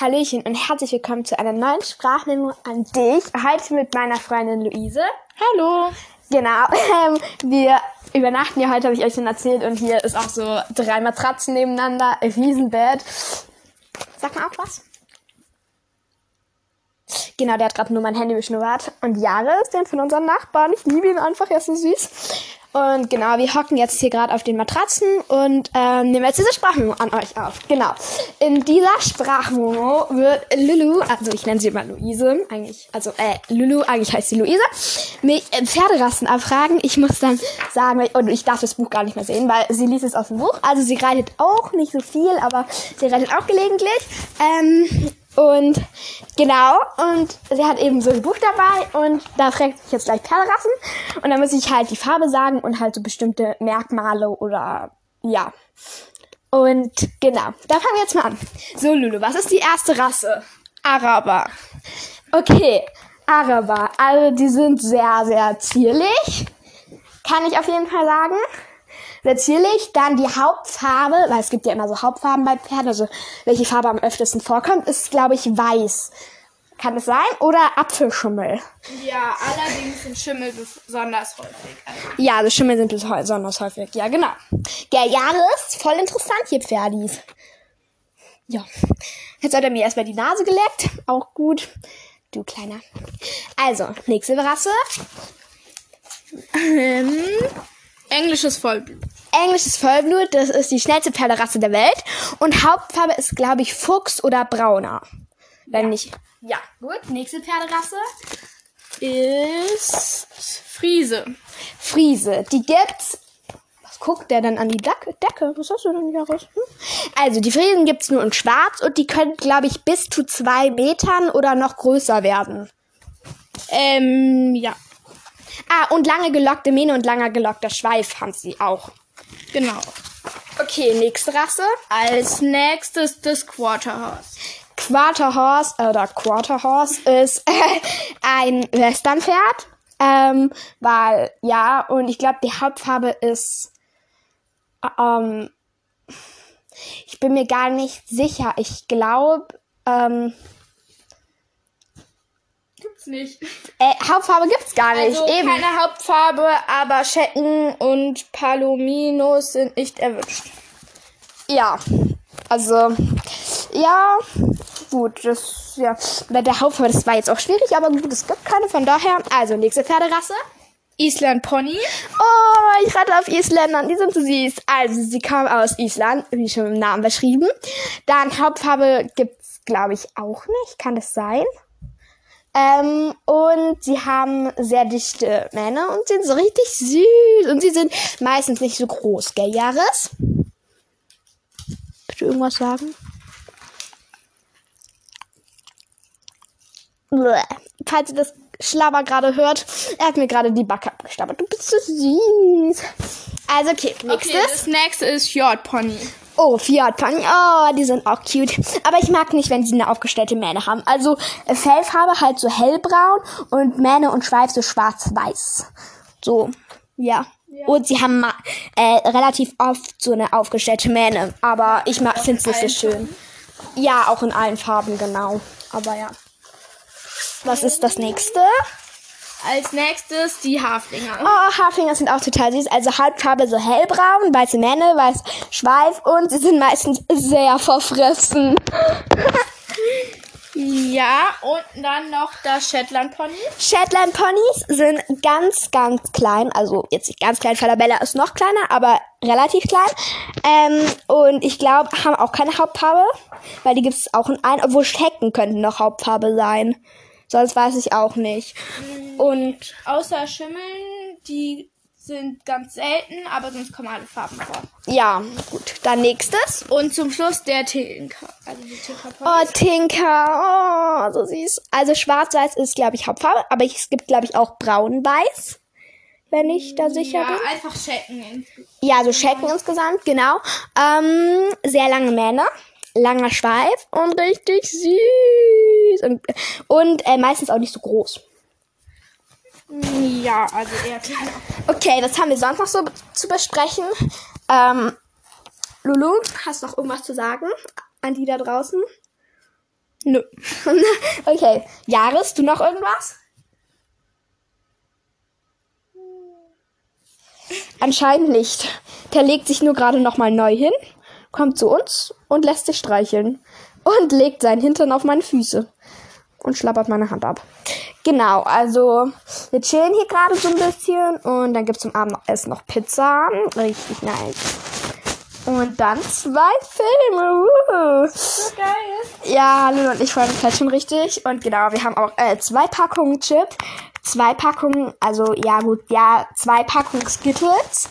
Hallöchen und herzlich willkommen zu einer neuen Sprachmemo an dich. Heute mit meiner Freundin Luise. Hallo. Genau, ähm, wir übernachten ja heute, habe ich euch schon erzählt. Und hier ist auch so drei Matratzen nebeneinander, ein Riesenbett. Sag mal auch was. Genau, der hat gerade nur mein Handy beschnuppert. Und Jahre ist der von unseren Nachbarn. Ich liebe ihn einfach, er ist so süß. Und genau, wir hocken jetzt hier gerade auf den Matratzen und ähm, nehmen jetzt diese Sprachmemo an euch auf. Genau. In dieser Sprachmemo wird Lulu, also ich nenne sie immer Luise, eigentlich, also äh, Lulu, eigentlich heißt sie Luise, mich äh, Pferderassen abfragen. Ich muss dann sagen, und ich darf das Buch gar nicht mehr sehen, weil sie liest es aus dem Buch. Also sie reitet auch nicht so viel, aber sie reitet auch gelegentlich. Ähm, und genau, und sie hat eben so ein Buch dabei und da fragt sich jetzt gleich Pferderassen. Und dann muss ich halt die Farbe sagen und halt so bestimmte Merkmale oder ja. Und genau, da fangen wir jetzt mal an. So, Lulu, was ist die erste Rasse? Araber. Okay, Araber. Also die sind sehr, sehr zierlich. Kann ich auf jeden Fall sagen. Zierlich. Dann die Hauptfarbe, weil es gibt ja immer so Hauptfarben bei Pferden, also welche Farbe am öftesten vorkommt, ist, glaube ich, weiß. Kann es sein? Oder Apfelschimmel? Ja, allerdings sind Schimmel besonders häufig. Ja, also Schimmel sind besonders häufig. Ja, genau. Der Jahres, voll interessant hier, Pferdis. Ja. Jetzt hat er mir erstmal die Nase geleckt. Auch gut. Du kleiner. Also, nächste Rasse. Ähm, Englisches Vollblut. Englisches Vollblut, das ist die schnellste Pferderasse der Welt. Und Hauptfarbe ist, glaube ich, Fuchs oder Brauner. Wenn nicht. Ja, gut. Nächste Pferderasse ist Friese. Friese. Die gibt's. Was guckt der denn an die Decke? Decke? Was hast du denn hier raus? Hm? Also, die Friesen gibt's nur in schwarz und die können, glaube ich, bis zu zwei Metern oder noch größer werden. Ähm, ja. Ah, und lange gelockte Mähne und langer gelockter Schweif haben sie auch. Genau. Okay, nächste Rasse. Als nächstes das Quarterhorse. Quarterhorse oder Quarterhorse ist ein Westernpferd. Ähm, weil, ja, und ich glaube, die Hauptfarbe ist. Ähm, ich bin mir gar nicht sicher. Ich glaube. Ähm, Gibt's nicht. äh, Hauptfarbe gibt's gar nicht. Also Eben. keine Hauptfarbe, aber Schecken und Palominos sind nicht erwünscht. Ja. Also. Ja. Gut, das, ja. Bei der Hauptfarbe, das war jetzt auch schwierig, aber gut, es gibt keine, von daher. Also, nächste Pferderasse. Island Pony. Oh, ich rate auf Isländern, die sind so süß. Also, sie kommen aus Island, wie schon im Namen beschrieben. Dann Hauptfarbe gibt's, glaube ich, auch nicht. Kann das sein? Ähm, und sie haben sehr dichte Mähne und sind so richtig süß. Und sie sind meistens nicht so groß, gell, Jahres? Bitte irgendwas sagen? Bäh. Falls ihr das Schlabber gerade hört, er hat mir gerade die Backe abgestabbert. Du bist so süß. Also, okay, nächstes. Okay, das nächste ist Fjord Pony. Oh, Fiat Pony. Oh, die sind auch cute. Aber ich mag nicht, wenn sie eine aufgestellte Mähne haben. Also äh, Fellfarbe halt so hellbraun und Mähne und Schweif so schwarz-weiß. So, ja. Und sie haben äh, relativ oft so eine aufgestellte Mähne. Aber ich finde es nicht so schön. Ja, auch in allen Farben, genau. Aber ja. Was ist das nächste? Als nächstes die Haflinger. Oh, Haflinger sind auch total süß. Also Hauptfarbe so hellbraun, weiße Mähne, weiß Schweif und sie sind meistens sehr verfressen. Ja, und dann noch das Shetland Pony. Shetland Ponys sind ganz, ganz klein. Also jetzt nicht ganz klein, Falabella ist noch kleiner, aber relativ klein. Ähm, und ich glaube, haben auch keine Hauptfarbe, weil die gibt es auch in allen, obwohl Schecken könnten noch Hauptfarbe sein. Sonst weiß ich auch nicht. Und Außer Schimmeln, die sind ganz selten, aber sonst kommen alle Farben vor. ja, gut. Dann nächstes. Und zum Schluss der Tinker. Also die Tinker. Oh, Tinker. Oh, so süß. Also schwarz-weiß ist, glaube ich, Hauptfarbe. Aber es gibt, glaube ich, auch braun-weiß. Wenn ich da sicher ja, bin. einfach checken. Ja, so Schecken insgesamt, genau. Ähm, sehr lange Mähne, langer Schweif und richtig süß. Und, und äh, meistens auch nicht so groß. Ja, also eher kleiner. Okay, was haben wir sonst noch so zu besprechen? Ähm, Lulu, hast du noch irgendwas zu sagen an die da draußen? Nö. okay. Jahres, du noch irgendwas? Anscheinend nicht. Der legt sich nur gerade nochmal neu hin, kommt zu uns und lässt sich streicheln. Und legt seinen Hintern auf meine Füße. Und schlappert meine Hand ab. Genau, also wir chillen hier gerade so ein bisschen. Und dann gibt's zum Abendessen noch Pizza. Richtig nice. Und dann zwei Filme. Uh. So geil. Ja, Lulu und ich freuen uns halt schon richtig. Und genau, wir haben auch äh, zwei Packungen Chips, zwei Packungen, also ja gut, ja, zwei Packungen Skittles.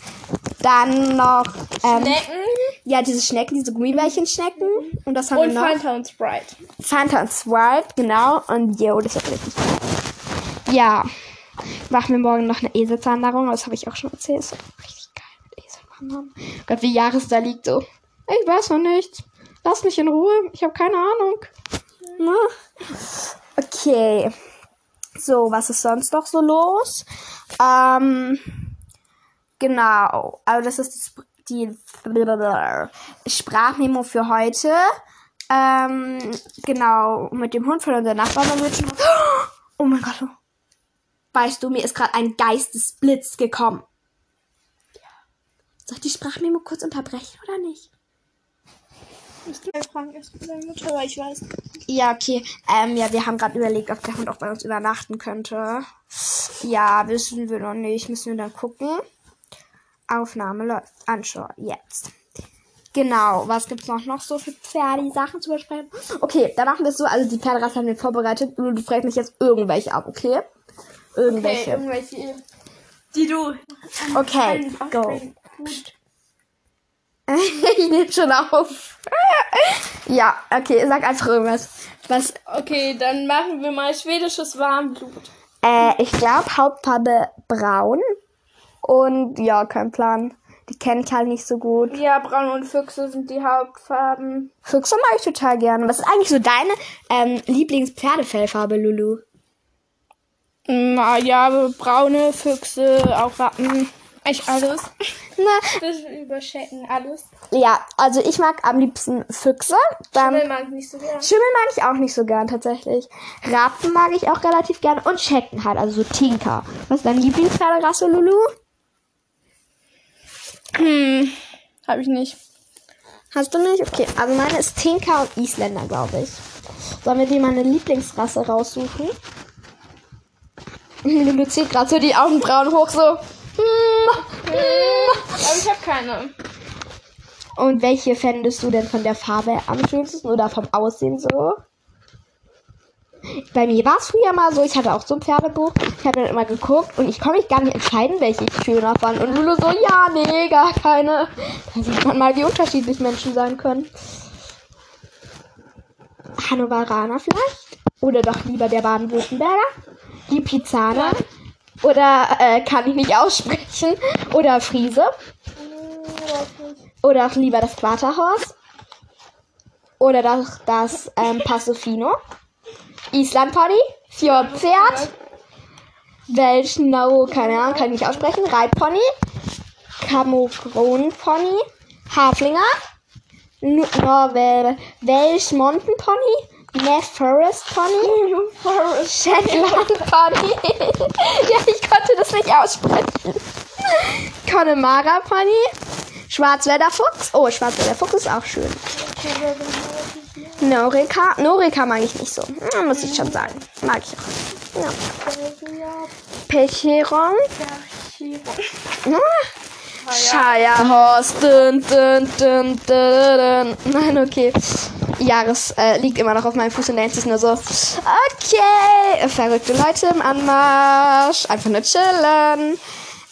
Dann noch ähm, Schnecken ja, diese Schnecken, diese Gummibärchen-Schnecken. Und das haben und wir noch. Fanta und Sprite. Fanta und Sprite, genau. Und yo, das wird richtig geil. Ja. Machen wir morgen noch eine Eselsanderung, das habe ich auch schon erzählt. Das wird richtig geil mit Eselwandern. Gott, wie Jahres da liegt so. Ich weiß noch nicht. Lass mich in Ruhe. Ich habe keine Ahnung. Na? Okay. So, was ist sonst noch so los? Ähm, genau. Also das ist die, Sprachmemo für heute. Ähm, genau, mit dem Hund von unserer Nachbarn. Oh mein Gott. Weißt du, mir ist gerade ein Geistesblitz gekommen. Soll ich die Sprachmemo kurz unterbrechen oder nicht? Ich fragen erst mit deiner Mutter, aber ich weiß. Ja, okay. Ähm, ja, wir haben gerade überlegt, ob der Hund auch bei uns übernachten könnte. Ja, wissen wir noch nicht. Müssen wir dann gucken. Aufnahme läuft. Anschau. Jetzt. Genau. Was gibt's noch, noch so für Pferde-Sachen zu besprechen? Okay, dann machen wir es so. Also, die Pferderasse haben wir vorbereitet. Und du fragst mich jetzt irgendwelche ab, okay? Okay, Irgendwelche. irgendwelche. Die du. Okay, nicht go. Gut. ich nehme schon auf. ja, okay, sag einfach irgendwas. Was? Okay, dann machen wir mal schwedisches Warmblut. Äh, ich glaube Hauptfarbe braun. Und ja, kein Plan. Die kenne ich halt nicht so gut. Ja, Braun und Füchse sind die Hauptfarben. Füchse mag ich total gerne. Was ist eigentlich so deine ähm, Lieblings-Pferdefellfarbe, Lulu? Na ja, braune Füchse, auch Ratten. Echt alles. Na, Das überschätzen alles. ja, also ich mag am liebsten Füchse. Dann Schimmel mag ich nicht so gern. Schimmel mag ich auch nicht so gern tatsächlich. Ratten mag ich auch relativ gerne und Schecken halt, also so Tinker. Was ist deine Lieblingspferderasse, Lulu? Hm, hab ich nicht. Hast du nicht? Okay, also meine ist Tinker und Isländer, glaube ich. Sollen wir dir meine Lieblingsrasse raussuchen? Lulu zieht gerade so die Augenbrauen hoch, so. hm, Aber ich habe keine. Und welche fändest du denn von der Farbe am schönsten oder vom Aussehen so? Bei mir war es früher mal so, ich hatte auch so ein Pferdebuch. Ich habe dann immer geguckt und ich konnte mich gar nicht entscheiden, welche ich schöner fand. Und Lulu so, ja, nee, gar keine. Da sieht man mal, wie unterschiedlich Menschen sein können. Hannoveraner vielleicht? Oder doch lieber der Baden-Württemberger? Die Pizzaner? Oder äh, kann ich nicht aussprechen? Oder Friese? Oder auch lieber das Quarterhorse. Oder das, das ähm, Passofino. Island Pony. Fjordpferd. Welschnau, keine Ahnung, kann ich nicht aussprechen. Reitpony. Kamogron Pony. Haflinger. Norwell. Welsh Mountain Pony. Neff Forest Pony. Shetland Pony. ja, ich konnte das nicht aussprechen. Connemara Pony. Schwarzwälder Fuchs. Oh, Schwarzwälder Fuchs ist auch schön. Norika. Norika mag ich nicht so. Ja, muss ich schon sagen. Mag ich auch. Ja. Pecheron. Dun, dun, dun, dun. Nein, okay. Jahres äh, liegt immer noch auf meinem Fuß und denkt sich nur so, okay, verrückte Leute im Anmarsch, einfach nur chillen.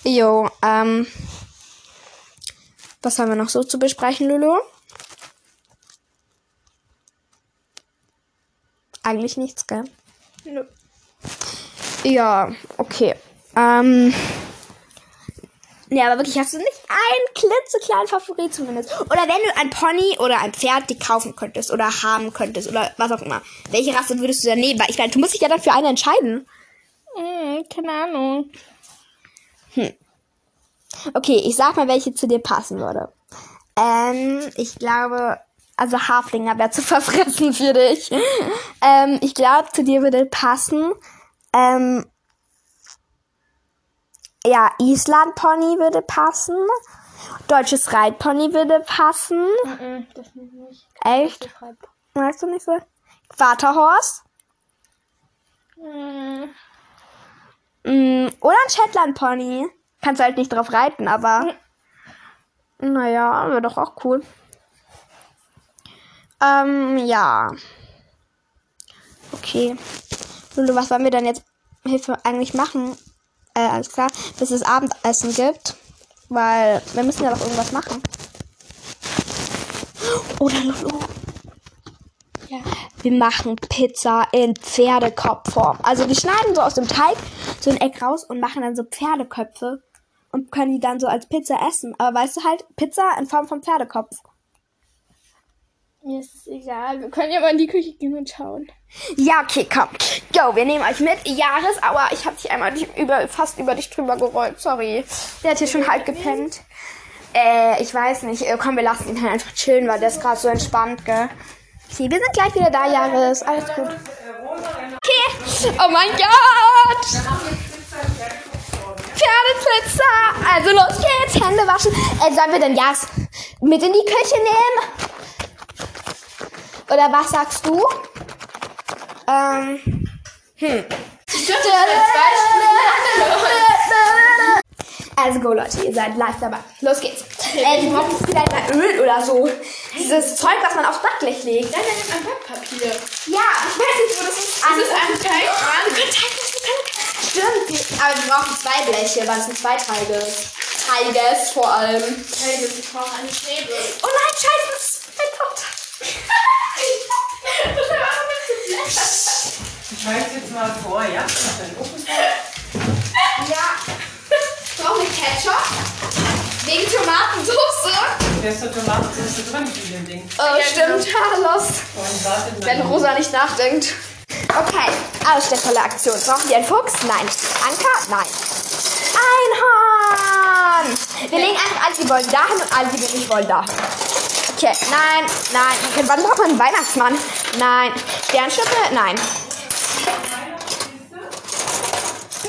Jo, ähm, was haben wir noch so zu besprechen, Lulu? Eigentlich nichts, gell? Nö. Ja, okay. Ähm. Ja, aber wirklich, hast du nicht einen klitzekleinen Favorit zumindest? Oder wenn du ein Pony oder ein Pferd dir kaufen könntest oder haben könntest oder was auch immer. Welche Rasse würdest du dann nehmen? Weil ich meine, du musst dich ja dann für eine entscheiden. Hm, keine Ahnung. Okay, ich sag mal, welche zu dir passen würde. Ähm, ich glaube, also Haflinger wäre zu verfressen für dich. ähm, ich glaube, zu dir würde passen. Ähm, ja, Island Pony würde passen. Deutsches Reitpony würde passen. Das nicht. Echt? Magst du nicht so? Vaterhorst? Mhm. Mm, oder ein Shetland Pony. Kannst halt nicht drauf reiten, aber. Naja, wäre doch auch cool. Ähm, ja. Okay. Lulu, was wollen wir denn jetzt Hilfe eigentlich machen? Äh, alles klar. Bis es Abendessen gibt. Weil wir müssen ja doch irgendwas machen. Oder Lulu. Ja. Wir machen Pizza in Pferdekopfform. Also wir schneiden so aus dem Teig so ein Eck raus und machen dann so Pferdeköpfe und können die dann so als Pizza essen. Aber weißt du halt, Pizza in Form von Pferdekopf. Mir ist es egal. Wir können ja mal in die Küche gehen und schauen. Ja, okay, komm. Go, wir nehmen euch mit. Jahres, aua, ich hab dich einmal über, fast über dich drüber gerollt. Sorry. Der hat hier schon halb gepennt. Äh, ich weiß nicht. Äh, Komm, wir lassen ihn halt einfach chillen, weil der ist gerade so entspannt, gell? Okay, wir sind gleich wieder da, Jahres. Alles gut. Okay. Oh mein Gott. Pferdepizza. Also los geht's. Hände waschen. Äh, sollen wir denn Jas mit in die Küche nehmen? Oder was sagst du? Ähm. Hm. Also go Leute, ihr seid live dabei. Los geht's. Äh, wir brauchen vielleicht mal Öl oder so. Dieses Zeug, was man aufs Backblech legt. Nein, nein, ein Backpapier. Ja, ich weiß nicht, wo das ist. Das ist ein Teig. Können- Stimmt, aber wir brauchen zwei Bleche, weil es sind zwei Teige. Teiges vor allem. Hey, wir brauchen eine Schäbe. Oh nein, scheiße, das ist mein Tochter. Das war auch ein bisschen blöd. Ich jetzt mal vor, ja? Ja. Brauchen wir Ketchup? Wegen Tomatensauce? Da ist doch Tomatensauce drin in dem Ding. Oh, Ja, stimmt, Carlos. Wartet Wenn. Rosa nicht nachdenkt. Okay, ausstellvolle Aktion. Brauchen wir einen Fuchs? Nein. Anker? Nein. Einhorn! Wir legen einfach alle, die wollen dahin und alle, die wir nicht wollen, dahin. Okay, nein, nein. Wann braucht man einen Weihnachtsmann? Nein. Sternschippe? Nein.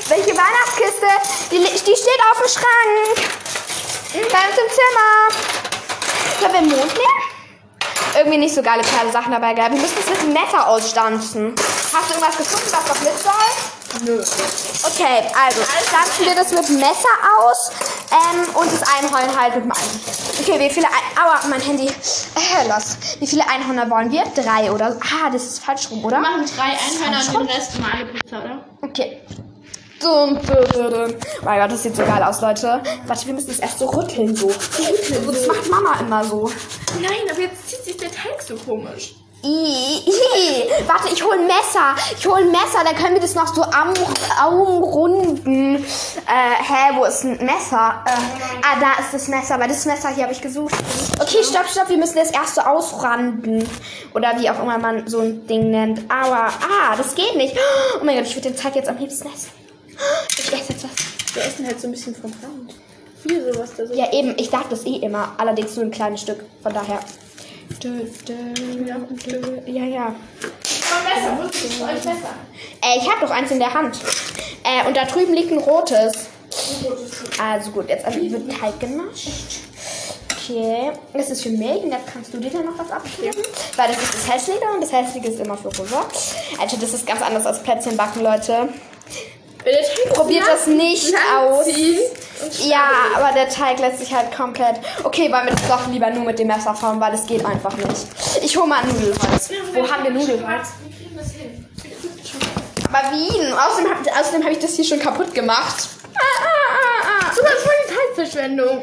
Welche Weihnachtskiste? Die, die steht auf dem Schrank. Bei uns im Zimmer. Sollen wir einen Mond nehmen? Irgendwie nicht so geile Pferdesachen dabei gehabt. Wir müssen es mit dem Messer ausstanzen. Hast du irgendwas gefunden, was noch mit soll? Nö. Okay, also stanzen wir das mit dem Messer aus ähm, und das Einhorn halt mit dem Einhorn. Okay, wie viele Ein Aua, mein Handy. Äh, los. Wie viele Einhörner wollen wir? Drei oder so. Ah, das ist falsch rum, oder? Wir machen drei Einhörner und den Rest normale Pizza, oder? Okay. Dum, dum, dum, dum. Mein Gott, das sieht so geil aus, Leute. Warte, wir müssen das erst so rütteln, so. so. Das macht Mama immer so. Nein, aber jetzt zieht sich der Teig so komisch. I, I. Warte, ich hole ein Messer. Ich hole ein Messer, dann können wir das noch so am, umrunden. Äh, hä, wo ist ein Messer? Äh, ah, da ist das Messer, weil das Messer hier habe ich gesucht. Okay, stopp, stopp, wir müssen das erst so ausranden. Oder wie auch immer man so ein Ding nennt. Aua, ah, das geht nicht. Oh mein Gott, ich würde den Teig jetzt am liebsten essen. Ich esse jetzt was. Wir essen halt so ein bisschen vom Rand. Hier sowas da so. Ja, eben, ich darf das eh immer. Allerdings nur ein kleines Stück. Von daher. Ja, ja. Voll besser, wo ist es für euch besser? Äh, ich habe doch eins in der Hand. Äh, und da drüben liegt ein rotes. Also gut, jetzt wird Teig genascht. Okay, das ist für und jetzt kannst du dir dann noch was abgeben. Weil das ist das Hässliche und das Hässliche ist immer für Rosa. Also das ist ganz anders als Plätzchenbacken, Leute. Probiert das nicht aus. Ja, aber der Teig lässt sich halt komplett... Okay, wollen wir das doch lieber nur mit dem Messer formen, weil das geht einfach nicht. Ich hole mal ein Nudelholz. Wo haben wir Nudelholz? Aber Wien. Außerdem habe außerdem hab ich das hier schon kaputt gemacht. Ah, ah, ah, ah. Ist voll die Teigverschwendung.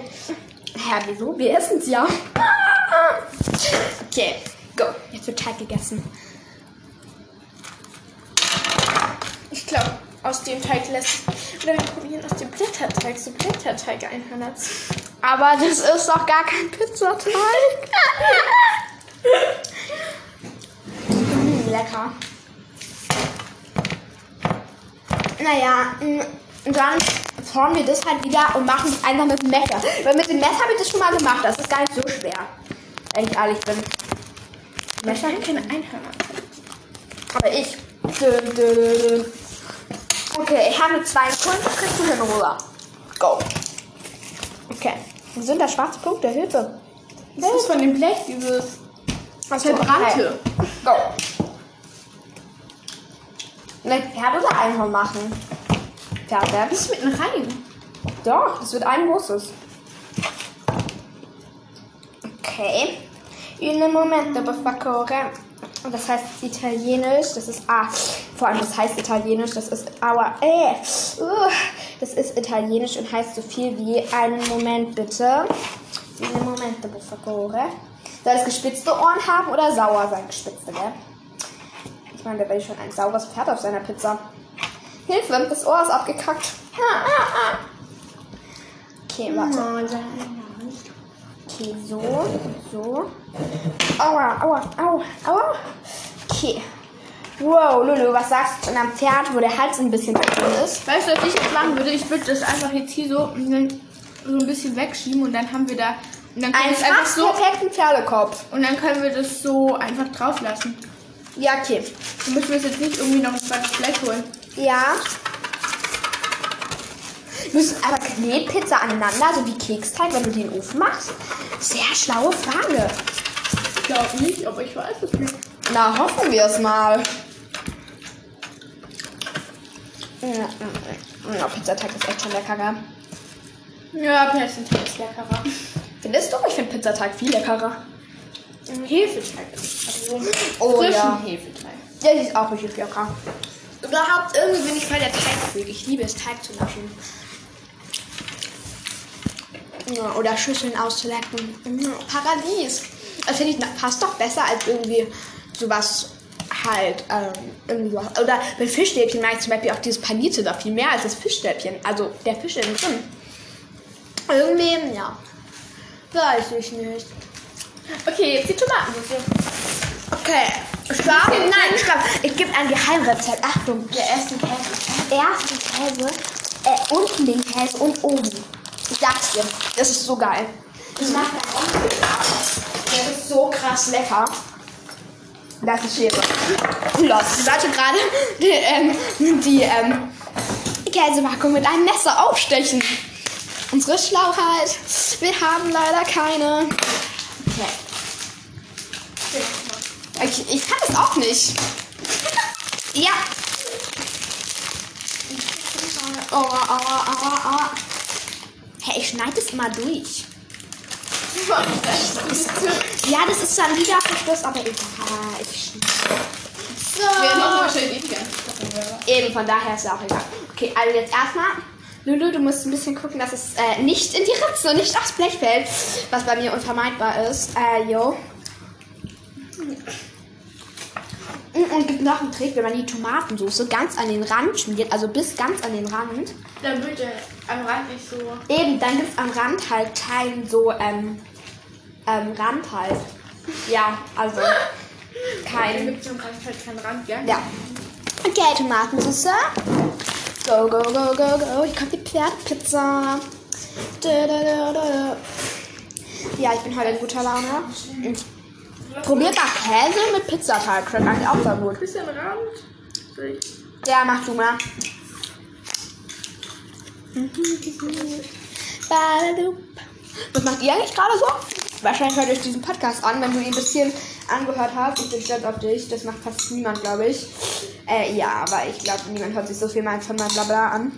Hä, wieso? Wir essen es ja. Ah, ah. Okay, go. Jetzt wird Teig gegessen. Ich glaube, aus dem Teig lässt Oder wir probieren aus dem Blätterteig so Blätterteig-Einhörner zu. Aber das ist doch gar kein Pizzateig. mm, lecker. Naja, dann formen wir das halt wieder und machen es einfach mit dem Messer. Weil mit dem Messer habe ich das schon mal gemacht. Das ist gar nicht so schwer. Wenn ich ehrlich bin. Messer keine Einhörner. Aber ich. Dö, dö, dö, dö. Okay, ich habe zwei Kunden, kriegst du hin, Rosa. Go. Okay. Wo sind da schwarze Punkte? Hilfe. Das ist von dem Blech, dieses Achso, verbrannte. Okay. Go. Ne, Pferd oder Einhorn machen? Pferd, Das ist mitten rein. Doch, das wird ein großes. Okay. Un momento, per favore. Und das heißt Italienisch, das ist ah, vor allem das heißt Italienisch, das ist aua, äh, uh, das ist Italienisch und heißt so viel wie einen Moment bitte. Un momento, per favore. Soll es gespitzte Ohren haben oder sauer sein, gespitzte, gell? Ich meine, da will ich schon ein saures Pferd auf seiner Pizza. Hilfe, das Ohr ist abgekackt. Okay, warte. Okay, so, so. Aua, aua, au, aua. Okay. Wow, Lulu, was sagst du zu einem Pferd, wo der Hals ein bisschen drin ist? Weißt du, was ich jetzt machen würde? Ich würde das einfach jetzt hier so, so ein bisschen wegschieben und dann haben wir da. Und dann wir Einen fast so. perfekten Pferdekopf. Und dann können wir das so einfach drauf lassen. Ja, okay. Dann müssen wir es jetzt nicht irgendwie noch ein zweites Blech holen. Ja. Müssen aber Knetpizza aneinander, so wie Keksteig, wenn du den Ofen machst? Sehr schlaue Frage. Ich glaube nicht, aber ich weiß es nicht. Na, hoffen wir es mal. Ja, Pizzateig ist echt schon lecker, gell? Ja, Persenteig ist leckerer. Findest du? Ich finde Pizzateig viel leckerer. Hefeteig. Also Oh ja. Hefeteig. Der ist auch richtig lecker. Überhaupt irgendwie bin ich voll der Teigfreak. Ich liebe es, Teig zu naschen. Ja, oder Schüsseln auszulecken. Mhm, Paradies. Das finde ich fast doch besser als irgendwie sowas halt, ähm. Oder bei Fischstäbchen mag ich zum Beispiel auch dieses Panierte da viel mehr als das Fischstäbchen. Also der Fisch innen drin. Irgendwie, ja. Weiß ich nicht. Okay, jetzt die Tomatensauce. Okay. Stopp. Nein, stopp. Ich gebe ein Geheimrezept. Achtung. Der erste Käse. Ersten Käse, äh, unten den Käse und oben. Ich sag's dir. Das ist so geil. Das macht er auch. Das ist so krass lecker. Das ist Schere. Los. Ich sollte gerade die, ähm, die ähm, Käsepackung mit einem Messer aufstechen. Unsere Schlauheit. Wir haben leider keine. Okay. Ich, ich kann das auch nicht. Ja. Aua, aua, aua, aua. Hey, ich schneide das immer durch. Ja, das ist dann wieder Verschluss, aber egal. Ich So. wahrscheinlich eh die ganze Sache. Eben, von daher ist ja auch egal. Okay, also jetzt erstmal. Lulu, du musst ein bisschen gucken, dass es äh, nicht in die Ritze und nicht aufs Blech fällt, was bei mir unvermeidbar ist. Äh, jo. Mm, Und gibt noch einen Trick, wenn man die Tomatensauce ganz an den Rand schmiert, also bis ganz an den Rand. Dann wird der am Rand nicht so. Eben, dann gibt es am Rand halt kein so, ähm, ähm, Rand halt. Ja, also Dann kein. gibt es am Rand halt keinen Rand, gell? Ja. Okay, Tomatensauce. Go, go, go, go, go. Hier kommt die Pferdpizza. Ja, ich bin heute in guter Laune. Und Probiert mal Käse mit Pizzateig. Schmeckt eigentlich auch sehr gut. Bisschen Rand. Ich- Ja, mach du mal. Badadup. Was macht ihr eigentlich gerade so? Wahrscheinlich hört euch diesen Podcast an, wenn du ihn ein bisschen angehört hast. Ich bin stolz auf dich. Das macht fast niemand, glaube ich. Äh, ja, aber ich glaube, niemand hört sich so viel mal von meinem Blabla an.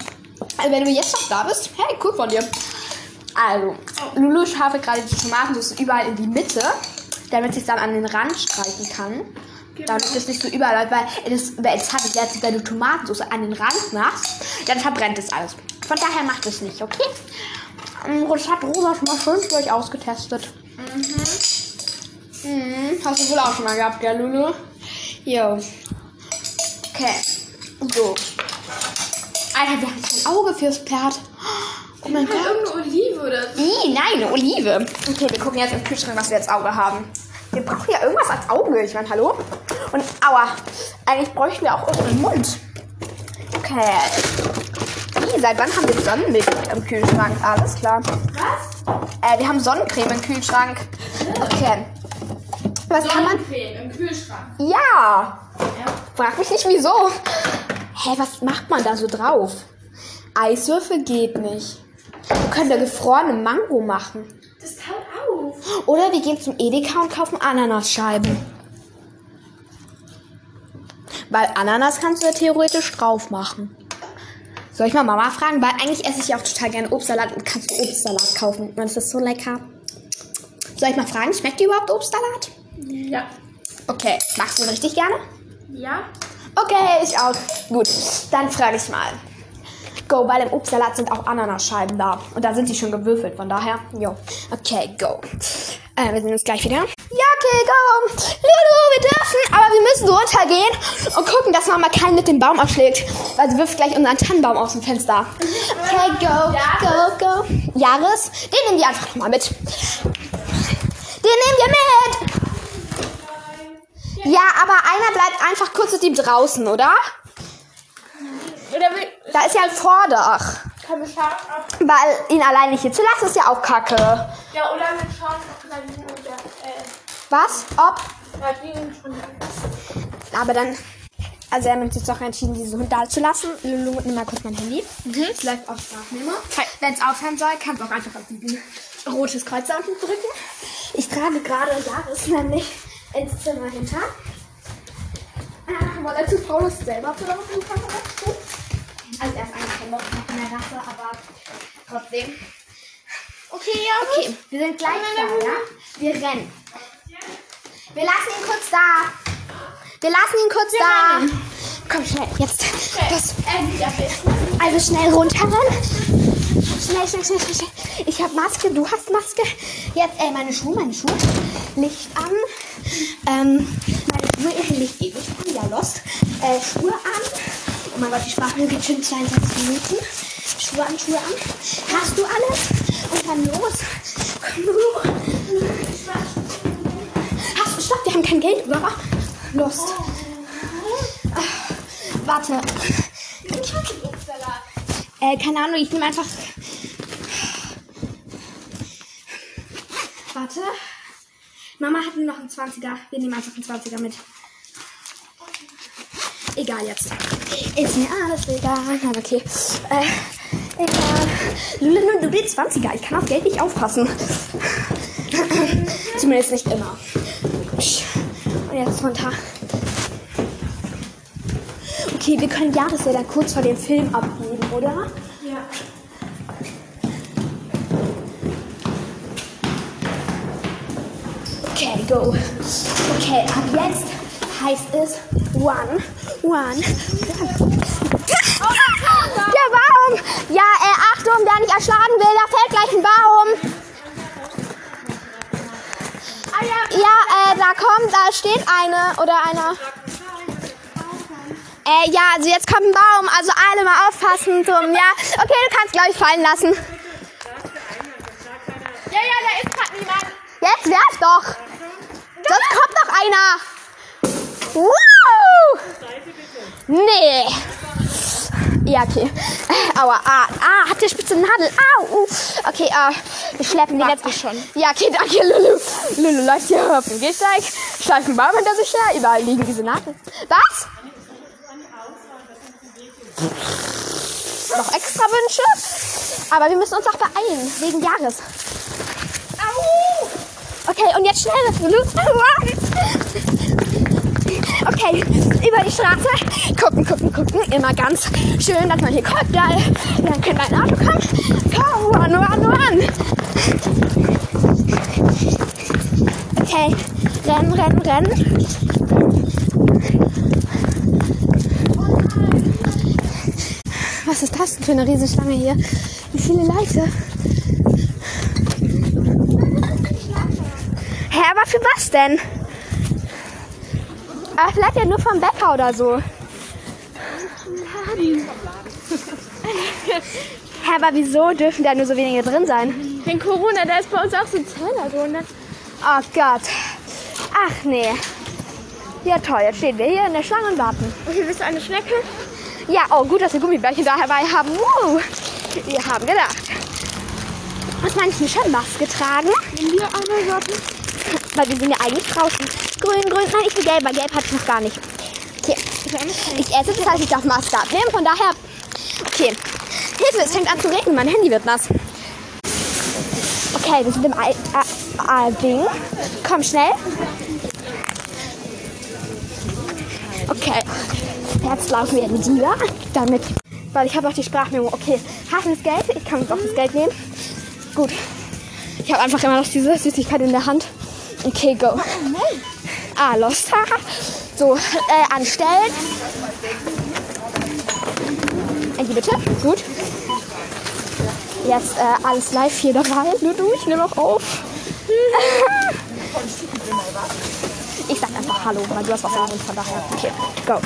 Also, wenn du jetzt noch da bist, hey, cool von dir. Also, Lulu schaufelt gerade die Tomatensauce überall in die Mitte, damit sie es dann an den Rand streichen kann. Damit es nicht so überall läuft, weil weil das habe ich letztens, wenn du Tomatensauce an den Rand machst, dann verbrennt es alles. Von daher macht es nicht, okay? Ähm, Das hat Rosa schon mal schön für euch ausgetestet. Mhm. Mhm. Hast du wohl auch schon mal gehabt, gell, Lulu? Jo. Okay. So. Alter, wir haben kein Auge fürs Pferd. Oh mein Halt Gott. irgendeine Olive oder so. Ih, nein, eine Olive. Okay, wir gucken jetzt im Kühlschrank, was wir als Auge haben. Wir brauchen ja irgendwas als Auge. Ich meine, hallo? Und aua. Eigentlich bräuchten wir auch irgendeinen Mund. Okay. Ih, seit wann haben wir Sonnenmilch im Kühlschrank? Alles klar. Was? Äh, wir haben Sonnencreme im Kühlschrank. Okay. Was kann man. Sonnencreme im Kühlschrank. Ja! Frag mich nicht wieso. Hä, was macht man da so drauf? Eiswürfel geht nicht. Wir können da gefrorene Mango machen. Das taut auf. Oder wir gehen zum Edeka und kaufen Ananasscheiben. Weil Ananas kannst du ja theoretisch drauf machen. Soll ich mal Mama fragen? Weil eigentlich esse ich ja auch total gerne Obstsalat und kannst du Obstsalat kaufen. Und das ist so lecker. Soll ich mal fragen, schmeckt dir überhaupt Obstsalat? Ja. Okay, magst du ihn richtig gerne? Ja? Okay, ich auch. Gut, dann frage ich mal. Go, weil im Obstsalat sind auch Ananasscheiben da. Und da sind die schon gewürfelt, von daher, jo. Okay, go. Äh, wir sehen uns gleich wieder. Okay, go. Lulu, wir dürfen, aber wir müssen runtergehen und gucken, dass Mama keinen mit dem Baum aufschlägt. Weil sie wirft gleich unseren Tannenbaum aus dem Fenster. Okay, go, go, go. Jahres, den nehmen wir einfach mal mit. Den nehmen wir mit. Ja, aber einer bleibt einfach kurz mit ihm draußen, oder? Da ist ja ein Vordach. Weil ihn alleine hier zu lassen ist ja auch kacke. Ja, oder wir schauen, Was? Ob? Aber dann. Also er hat uns jetzt auch entschieden, diesen Hund da zu lassen. Lulu, nimm mal kurz mein Handy. Es läuft auf Sprachnehmer. Wenn es aufhören soll, kannst du auch einfach auf diesen rotes Kreuz da unten drücken. Ich trage gerade Jahres nämlich ins Zimmer hinter. Ah, weil er zu faul ist, selber zu laufen kann. Also er ist eigentlich kein Loch in der Rasse, aber trotzdem. Okay, ja. Okay, wir sind gleich da, ja? Wir rennen. Wir lassen ihn kurz da. Wir lassen ihn kurz da. rennen. Komm schnell, jetzt. Das, also schnell runterrennen. Schnell, schnell, schnell, schnell, schnell. Ich habe Maske, du hast Maske. Jetzt, ey, meine Schuhe, meine Schuhe. Licht an. Ähm, meine Schuhe, Licht ewig an, ja, lost. Äh, Schuhe an. Oh mein Gott, die Sprache geht schon 22 Minuten. Schuhe an, Schuhe an. Hast du alles? Und dann los. Komm, Lulu. Stopp, wir haben kein Geld über. Lost. Ah, warte. Äh, keine Ahnung, ich nehme einfach. Warte. Mama hat nur noch einen 20er. Wir nehmen einfach einen 20er mit. Egal jetzt. Ist mir alles egal. Nein, okay. Äh, egal. Lulu, nur du bist 20er. Ich kann auf Geld nicht aufpassen. Zumindest nicht immer. Und jetzt runter. Okay, wir können Jahreslieder kurz vor dem Film abgeben, oder? Ja. Okay, go. Okay, ab jetzt heißt es one, one. Der Baum! Ja, äh, Achtung, wer nicht erschlagen will, da fällt gleich ein Baum. Ja. Äh, da kommt, da steht eine oder einer. Äh, ja, also jetzt kommt ein Baum, also alle mal aufpassen zum, ja. Okay, du kannst, glaube ich, fallen lassen. Ja, ja, da ist gerade niemand. Jetzt werf doch. Sonst kommt noch einer. Wow. Nee. Ja, okay. Aua, ah, ah, hat der spitze Nadel. Au. Uh. Okay, ah, wir schleppen die jetzt. schon. Ja, okay, danke, Lulu. Lulu läuft hier auf dem Gehsteig, schleift einen Baum hinter sich her, überall liegen diese Nadeln. Was? Noch extra Wünsche? Aber wir müssen uns auch beeilen, wegen Jahres. Au! Okay, und jetzt schnell, Lulu. Okay, über die Straße. Gucken, gucken, gucken. Immer ganz schön, dass man hier guckt. Da, dann könnte ein Auto kommen. Komm, run, run, run. Okay, rennen, rennen, rennen. Was ist das denn für eine Riesenschlange hier? Wie viele Leute? Hä, aber für was denn? Aber vielleicht ja nur vom Bäcker oder so. Hä, aber wieso dürfen da nur so wenige drin sein? Wegen Corona, da ist bei uns auch so ein Zeller drin. ne? Oh Gott. Ach nee. Ja toll, jetzt stehen wir hier in der Schlange und warten. Okay, bist du eine Schnecke? Ja, oh gut, dass wir Gummibärchen dabei haben. Wow. Wir haben gedacht. Muss man nicht eine Maske tragen? Wenn wir eine warten. Weil wir sind ja eigentlich draußen. Grün, grün. Nein, ich will gelb, weil gelb hatte ich noch gar nicht. Okay. Ich esse, das heißt, ich darf Maske abnehmen. Von daher. Okay. Hilfe, es fängt an zu regnen. Mein Handy wird nass. Okay, wir sind im Al äh, äh, Ding. Komm schnell. Okay. Jetzt laufen wir in die damit. Weil ich habe auch die Sprachmemo. Okay, hast du das Geld? Ich kann uns auch das Geld nehmen. Gut. Ich habe einfach immer noch diese Süßigkeit in der Hand. Okay, go. Ah, lost. so, äh, anstellen. Andy, bitte. Gut. Jetzt äh, alles live hier dabei. Nur du, ich nehme auch auf. Ich sag einfach Hallo, weil du hast was Mund, von daher. Okay, go.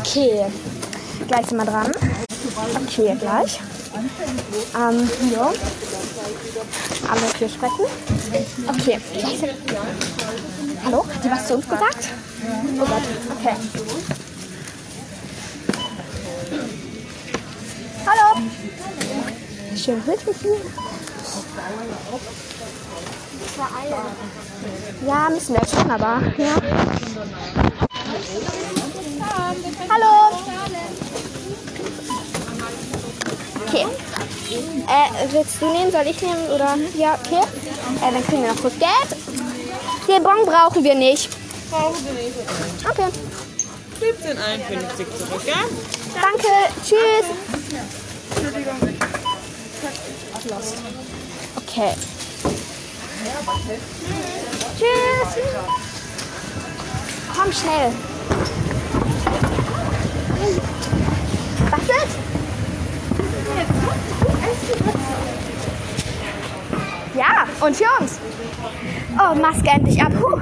Okay, gleich sind wir dran. Okay, gleich. Ähm, ja. Alle vier sprechen. Okay, Hallo? Hat die was zu uns gesagt? Oh Gott, okay. Hallo. Schön mit dir. Ja, müssen wir schon, aber ja. Hallo. Okay. Äh, willst du nehmen? Soll ich nehmen? Oder? Ja, okay. Äh, dann kriegen wir noch kurz Geld. Den Bon brauchen wir nicht. Brauchen Sie nicht. Okay. 17,51 zurück, ja? Danke. Tschüss. Lost. Okay. Tschüss. Komm schnell. Wartet. Ja, und uns. Oh, Maske endlich ab. Puh.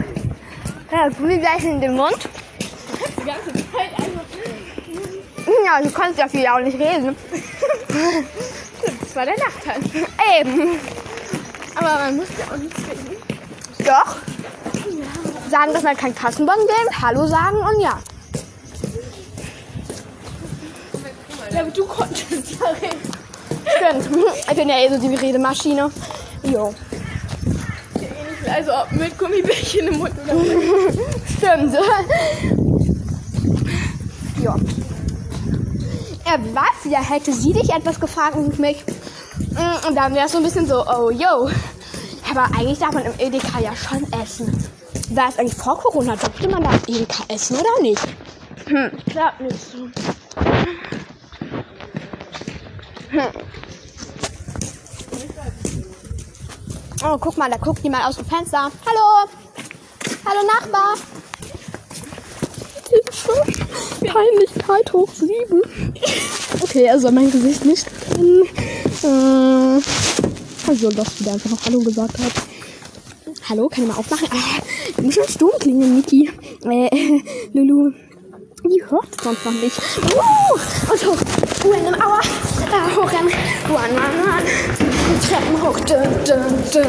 Ja, Gummi gleich in den Mund. Ja, du kannst ja viel auch nicht reden. Das war der Nachteil. Eben. Aber man muss ja auch nichts reden. Doch. Sagen, dass man kein Kassenbon geben, Hallo sagen und ja. Ja, aber du konntest ja reden. Stimmt. Ich bin ja eh so die Redemaschine. Jo. Also ob mit Gummibärchen im Mund oder. Stimmt. ja. Ja, was? Ja, hätte sie dich etwas gefragt und mich. Mm, Und dann wäre es so ein bisschen so, oh, yo. Aber eigentlich darf man im Edeka ja schon essen. War es eigentlich vor Corona? Durfte man da im Edeka essen oder nicht? Ich glaub nicht so. Oh, guck mal, da guckt jemand aus dem Fenster. Hallo. Hallo Nachbar. Peinlichkeit hoch sieben. Okay, er soll mein Gesicht nicht kennen. Äh, also, dass du da einfach noch Hallo gesagt hast. Hallo, kann ich mal aufmachen? Ah, du musst schon stumm klingen, Niki. Äh, Lulu. Die hört sonst noch nicht. Uh, und hoch. In einem Aua. Da hochrennen. Run, run, run. Die Treppen hoch. Dun, dun, dun.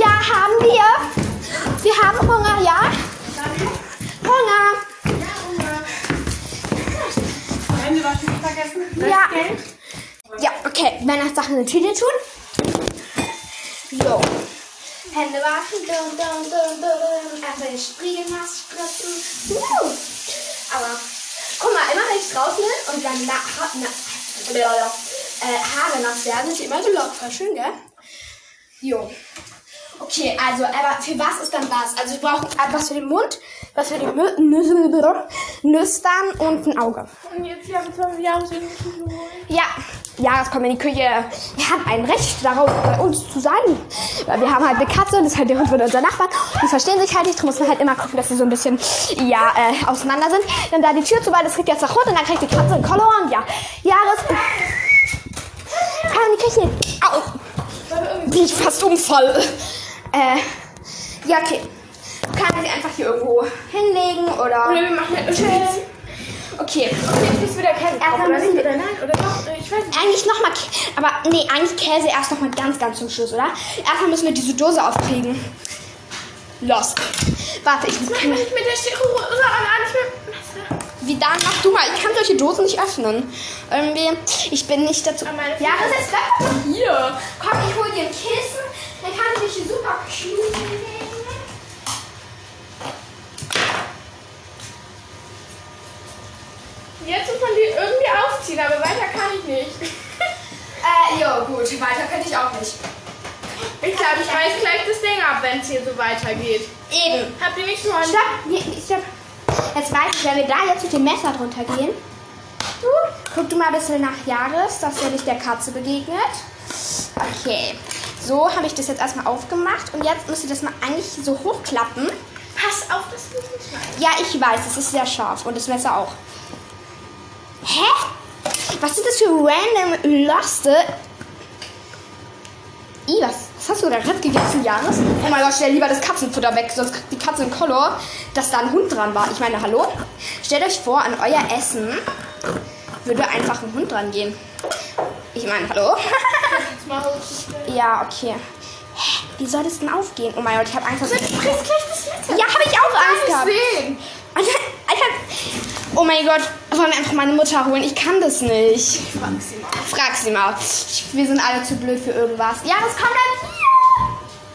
Ja, haben wir. Wir haben Hunger, ja? Hunger. Waschen nicht vergessen. Ja. Ja, okay. Wenn das Sachen in die Tüte tun. So. Hände waschen. Dun, dun, dun, dun. Einfach den Spiegel nass spritzen. Uh. Aber guck mal, immer wenn ich draußen bin und dann na, ha, na, äh, Haare nass werden, sie immer so locker. Schön, gell? Jo. Okay, also, aber für was ist dann das? Also, wir brauchen was für den Mund, was für die Nüstern und ein Auge. Und jetzt haben wir Jahreswürden geholt. Ja, ja, das kommt in die Küche. Wir haben ein Recht darauf, bei uns zu sein. Weil wir haben halt eine Katze und das ist halt der Hund von unser Nachbarn. Die verstehen sich halt nicht. Da muss man halt immer gucken, dass sie so ein bisschen, ja, äh, auseinander sind. Dann da die Tür zu, weil das kriegt jetzt nach unten und dann kriegt die Katze einen Koller und ja. Jahres. Kann in die Küche. Au. Wie ich fast umfall. Äh, ja, okay. Kann ich sie einfach hier irgendwo hinlegen oder. Oder wir machen halt chillen. Okay. Jetzt müssen wir da Käse Erstmal oder müssen nicht? wir- Oder nein? Oder doch? Ich weiß nicht. Eigentlich nochmal, aber nee, eigentlich Käse erst nochmal ganz, ganz zum Schluss, oder? Erstmal müssen wir diese Dose aufkriegen. Los. Warte, ich Mach mal nicht mit der oder auch nicht mit Messer. Wie dann? Mach du mal. Ich kann solche Dosen nicht öffnen. Irgendwie, ich bin nicht dazu. Ja, das ist mal hier. Komm, ich hol dir ein Kissen. Dann kann ich mich hier super kuscheln legen. Jetzt muss man die irgendwie aufziehen, aber weiter kann ich nicht. Äh, jo, gut. Weiter könnte ich auch nicht. Ich glaube, ich reiß gleich das Ding ab, wenn es hier so weitergeht. Eben. Habt ihr nicht so einen... Stopp. Nee, stopp. Jetzt weiß ich, wenn wir da jetzt mit dem Messer drunter gehen. Du, guck du mal ein bisschen nach Jahres, dass er nicht der Katze begegnet. Okay. So habe ich das jetzt erstmal aufgemacht. Und jetzt müsst ihr das mal eigentlich so hochklappen. Pass auf, dass du nicht schneidest. Ja, ich weiß, es ist sehr scharf und das Messer auch. Hä? Was sind das für random Loste? I, was, was hast du da gerade gegessen, Jahres? Oh mein Gott, stell lieber das Katzenfutter weg, sonst kriegt die Katze einen Kolor, dass da ein Hund dran war. Ich meine, hallo? Stellt euch vor, an euer Essen würde einfach ein Hund dran gehen. Ich meine, hallo? Ja, okay. Hä? Wie soll das denn aufgehen? Oh mein Gott, ich habe Angst, ich... Ja, habe ich auch Angst gehabt. sehen. Alter, Alter. Oh mein Gott, sollen wir einfach meine Mutter holen? Ich kann das nicht. Frag sie mal. Frag sie mal. Ich, wir sind alle zu blöd für irgendwas. Ja, was kommt denn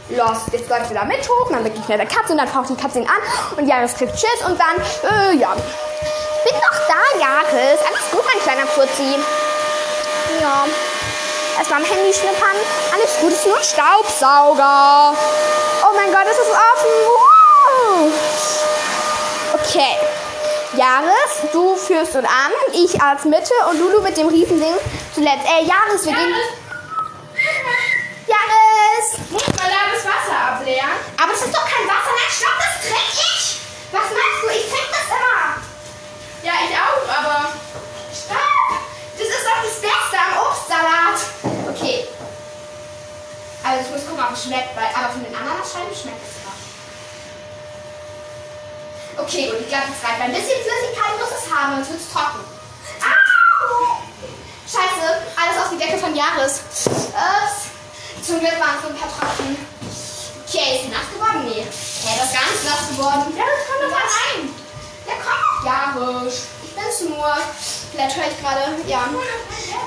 hier? Los, jetzt läuft sie da mit hoch, dann begegnet er der Katze und dann taucht die Katze ihn an und Jahres kriegt Schiss und dann, äh, ja. Bin noch da, Jahres. Alles gut, mein kleiner Furzi. Ja. Erstmal am Handy schnippern. Alles gut, ist nur ein Staubsauger. Oh mein Gott, es ist offen. Wow. Okay. Jahres, du führst uns an, ich als Mitte und Lulu mit dem Riesending zuletzt. Ey, Jahres, wir gehen. Jahres! Muss mal da das Wasser ableeren. Aber das ist doch kein Wasser, nein, stopp, das ist dreckig! Was machst du? Ich trinke das immer! Ja, ich auch, aber... Stopp! Das ist doch das Beste am Obstsalat! Okay. Also ich muss gucken, ob es schmeckt, weil, aber von den Ananasscheiben schmeckt es. Okay, gut, ich glaube, es reicht. Ein bisschen Flüssigkeit muss es haben, sonst wird es trocken. Au! Scheiße, alles auf die Decke von Jahres. Ups. Zum Glück waren es nur ein paar Tropfen. Okay, ist nass geworden? Nee. Hä, das ist gar nicht nass geworden. Ja, das kommt doch mal rein. Ja, komm Jahres. Ich bin's nur. Vielleicht höre ich gerade, ja.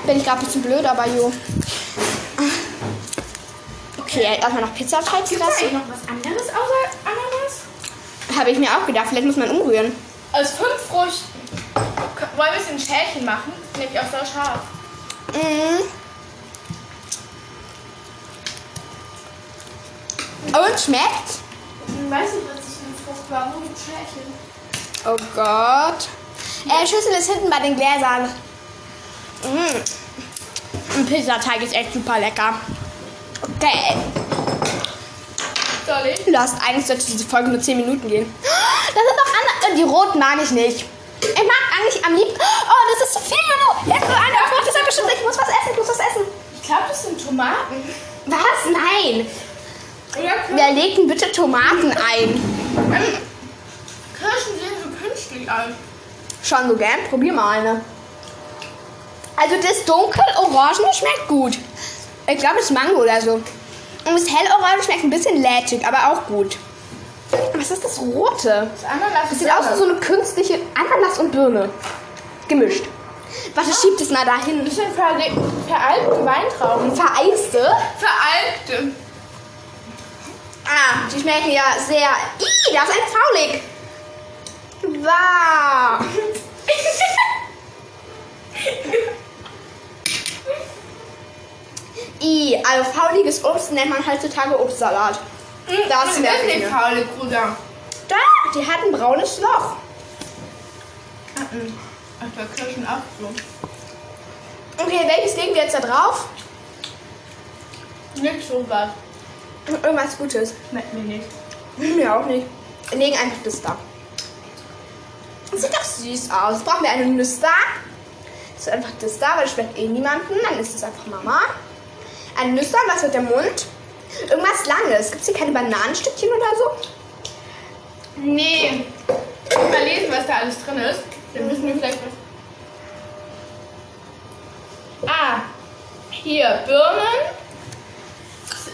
Bin ich gerade ein bisschen blöd, aber jo. Okay, erstmal noch Pizzateig Gibt es noch was anderes außer Ananas? Habe ich mir auch gedacht, vielleicht muss man umrühren. Aus fünf Früchten. Wollen wir es in Schälchen machen? Nämlich auch so scharf. Mhm. Und schmeckt? Ich weiß nicht, was das für Frucht war. Wo gibt Schälchen? Oh Gott. Äh, Schüssel ist hinten bei den Gläsern. Mm. Ein Pizzateig ist echt super lecker. Okay. Soll ich? Du hast eigentlich sollte diese Folge nur 10 Minuten gehen. Das sind doch andere. Die roten mag ich nicht. Ich mag eigentlich am liebsten. Oh, das ist zu viel, Lulu. Jetzt nur eine Frucht, das ja bestimmt. Ich muss was essen, ich muss was essen. Ich glaube, das sind Tomaten. Was? Nein. Oder Wer legt denn bitte Tomaten ein? Kirschen sehen so künstlich aus. Schon so gern? Probier mal eine. Also das dunkel-orangene schmeckt gut. Ich glaube, es ist Mango oder so. Und das hellorange schmeckt ein bisschen lätschig, aber auch gut. Was ist das rote? Das Ananas Das sieht aus wie so eine künstliche Ananas und Birne. Gemischt. Warte, schieb das mal dahin. Das sind verle- veralbte Weintrauben. Vereiste. Veralbte. Ah, die schmecken ja sehr. Ih, da ist ein Faulig. Wow. I, also fauliges Obst nennt man heutzutage Obstsalat. Das ist merke ich nicht faule Bruder. Da, die hat ein braunes Loch. Ach, bei Kirschen auch so. Okay, welches legen wir jetzt da drauf? Nicht so was. Irgendwas Gutes. Schmeckt mir nicht. Mir auch nicht. Wir legen einfach das da. Das sieht doch süß aus. Jetzt brauchen wir eine Nuss da. Das ist einfach das da, weil das schmeckt eh niemanden. Dann ist es einfach Mama. Eine Nuss da, was mit dem Mund? Irgendwas Langes. Gibt es hier keine Bananenstückchen oder so? Nee. Ich will mal lesen, was da alles drin ist. Dann müssen wir vielleicht was. Ah, hier, Birnen.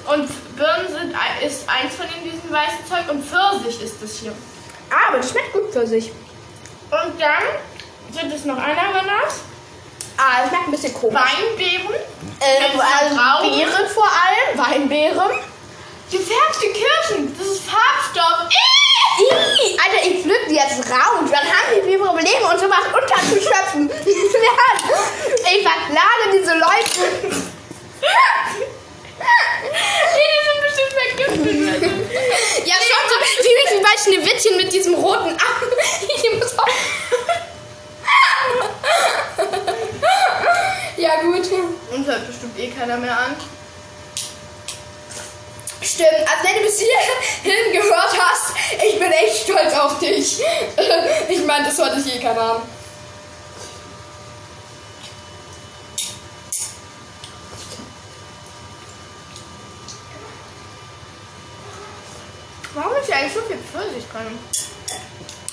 Und Birnen sind, ein- ist eins von in diesem weißen Zeug und Pfirsich ist das hier. Ah, aber das schmeckt gut für sich. Und dann sind es noch Ananas, Ah, das schmeckt ein bisschen komisch. Weinbeeren, Ähm, also. Beeren vor allem, Weinbeeren. gefärbte Kirschen. Das ist Farbstoff. Ih, Alter, ich pflück die jetzt raus. Dann haben die viel Probleme, und sowas unterzuschöpfen. Ich verklage diese Leute. Nee, die sind bestimmt vergiftet. Ja, schon so wie, wie bei Schneewittchen mit diesem roten Arm. Ich muss auch. Ja, gut. Uns hört bestimmt eh keiner mehr an. Stimmt, als wenn du bis hierhin gehört hast, ich bin echt stolz auf dich. Ich meine, das sollte ich eh keiner haben. Warum ist hier eigentlich so viel Pfirsich drin?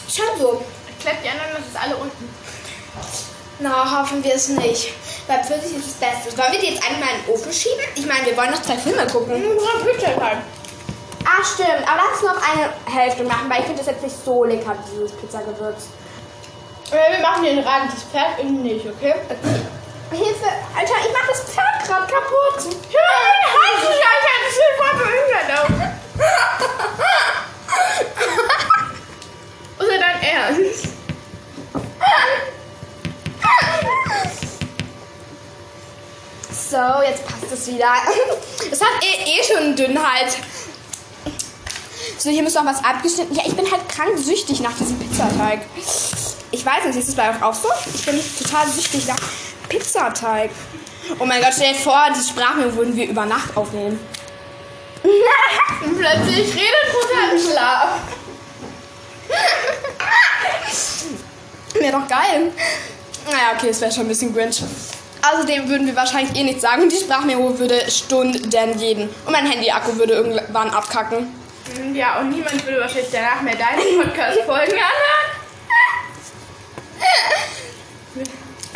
Schon so. Ich glaube, die Ananas ist alle unten. Na, hoffen wir es nicht. Weil Pfirsich ist das Beste. Wollen wir die jetzt einmal in den Ofen schieben? Ich meine, wir wollen noch zwei Filme gucken. Unsere Pizza halt. Ah, stimmt. Aber lass uns noch eine Hälfte machen, weil ich finde das jetzt nicht so lecker, dieses Pizzagewürz. Äh, Wir machen den Rand, das Pferd innen nicht, okay? Hilfe, Alter, ich mach das Pferd gerade kaputt. Ja, halt dich, Alter, das ist voll behindert auch. Was ist dein Ernst? So, jetzt passt es wieder. Es hat eh, eh schon einen Dünnheit. So, hier muss noch was abgeschnitten. Ja, ich bin halt krank süchtig nach diesem Pizzateig. Ich weiß nicht, ist das bei euch auch so? Ich bin total süchtig nach Pizzateig. Oh mein Gott, stell dir vor, die Sprache würden wir über Nacht aufnehmen. Und plötzlich redet Mutter im Schlaf. Wäre doch geil. Naja, okay, es wäre schon ein bisschen Grinch. Außerdem würden wir wahrscheinlich eh nichts sagen und die Sprachmemo würde Stunden gehen. Und mein Handy-Akku würde irgendwann abkacken. Ja, und niemand würde wahrscheinlich danach mehr deinen Podcast-Folgen anhören.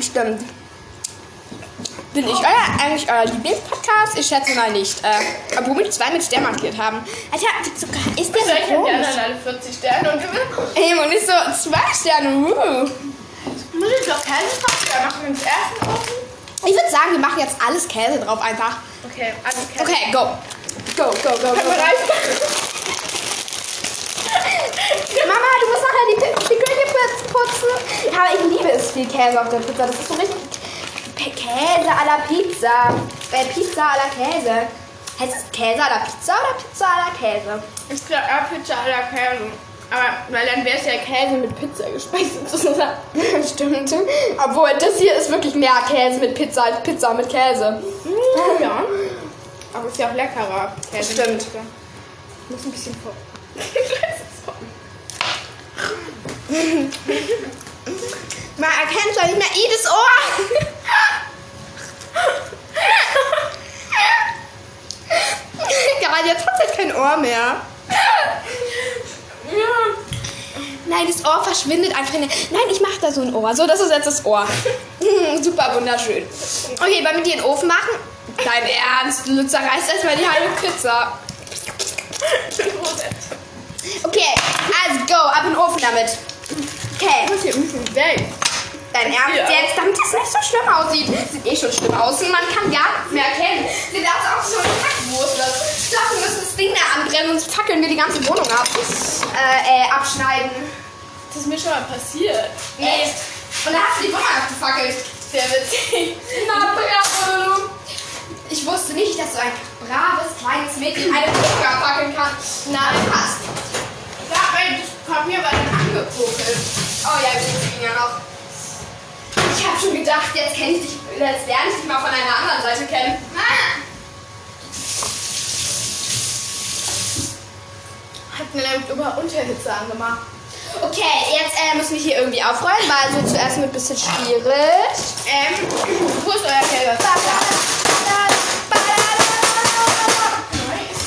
Stimmt. Bin ich euer, eigentlich euer Lieblingspodcast? Ich schätze mal nicht. Äh, obwohl wir zwei mit Stern markiert haben. Alter, sogar ist der Ich habe so komisch? anderen alle 40 Sterne und wir Ey, und ist so zwei Sterne. Uh. muss ich doch kochen. Da machen wir uns erst einen Ofen. Ich würde sagen, wir machen jetzt alles Käse drauf einfach. Okay, also Käse. Okay, go. Go, go, go, go. Mama, du musst nachher die, die Küche putz- putzen. Ja, aber ich liebe es, viel Käse auf der Pizza. Das ist so richtig Käse à la Pizza. Äh, Pizza à la Käse. Heißt es Käse à la Pizza oder Pizza à la Käse? Ich glaube, Pizza à la Käse. Aber, weil dann wäre es ja Käse mit Pizza gespeist sozusagen. Stimmt. Obwohl, das hier ist wirklich mehr Käse mit Pizza als Pizza mit Käse. Ja. Aber ist ja auch leckerer. Käse Stimmt. Pizza. Muss ein bisschen vor. Man erkennt doch nicht mehr jedes Ohr. Gerade jetzt hat er kein Ohr mehr. Nein, das Ohr verschwindet einfach. in der- Nein, ich mache da so ein Ohr. So, das ist jetzt das Ohr. Super wunderschön. Okay, wollen wir die in den Ofen machen? Dein Ernst, du zerreißt erstmal die halbe Pizza. Okay, also go, ab in den Ofen damit. Okay. Dein Ernst Ja. jetzt, damit es nicht so schlimm aussieht. Sieht eh schon schlimm aus und man kann gar nichts mehr erkennen. Sieht aus auch so eine Kackwurst. Ich wir müssen das Ding da anbrennen, sonst fackeln wir die ganze Wohnung ab. Äh, äh, abschneiden. Das ist mir schon mal passiert. Echt? Und dann hast du die Wohnung abgefackelt. Sehr witzig. Na, bravo. Ich wusste nicht, dass so ein braves, kleines Mädchen eine Wohnung abfackeln kann. Nein, passt. Ja, weil das Papier war dann angekokelt. Oh ja, das ging ja noch. Ich habe schon gedacht, jetzt kenne ich dich, jetzt lerne ich dich mal von einer anderen Seite kennen. Ah. Hat mir nämlich über Unterhitze angemacht. Okay, jetzt äh, müssen wir hier irgendwie aufräumen, weil so zuerst mit ein bisschen schwierig. Ähm, wo ist euer Kälber?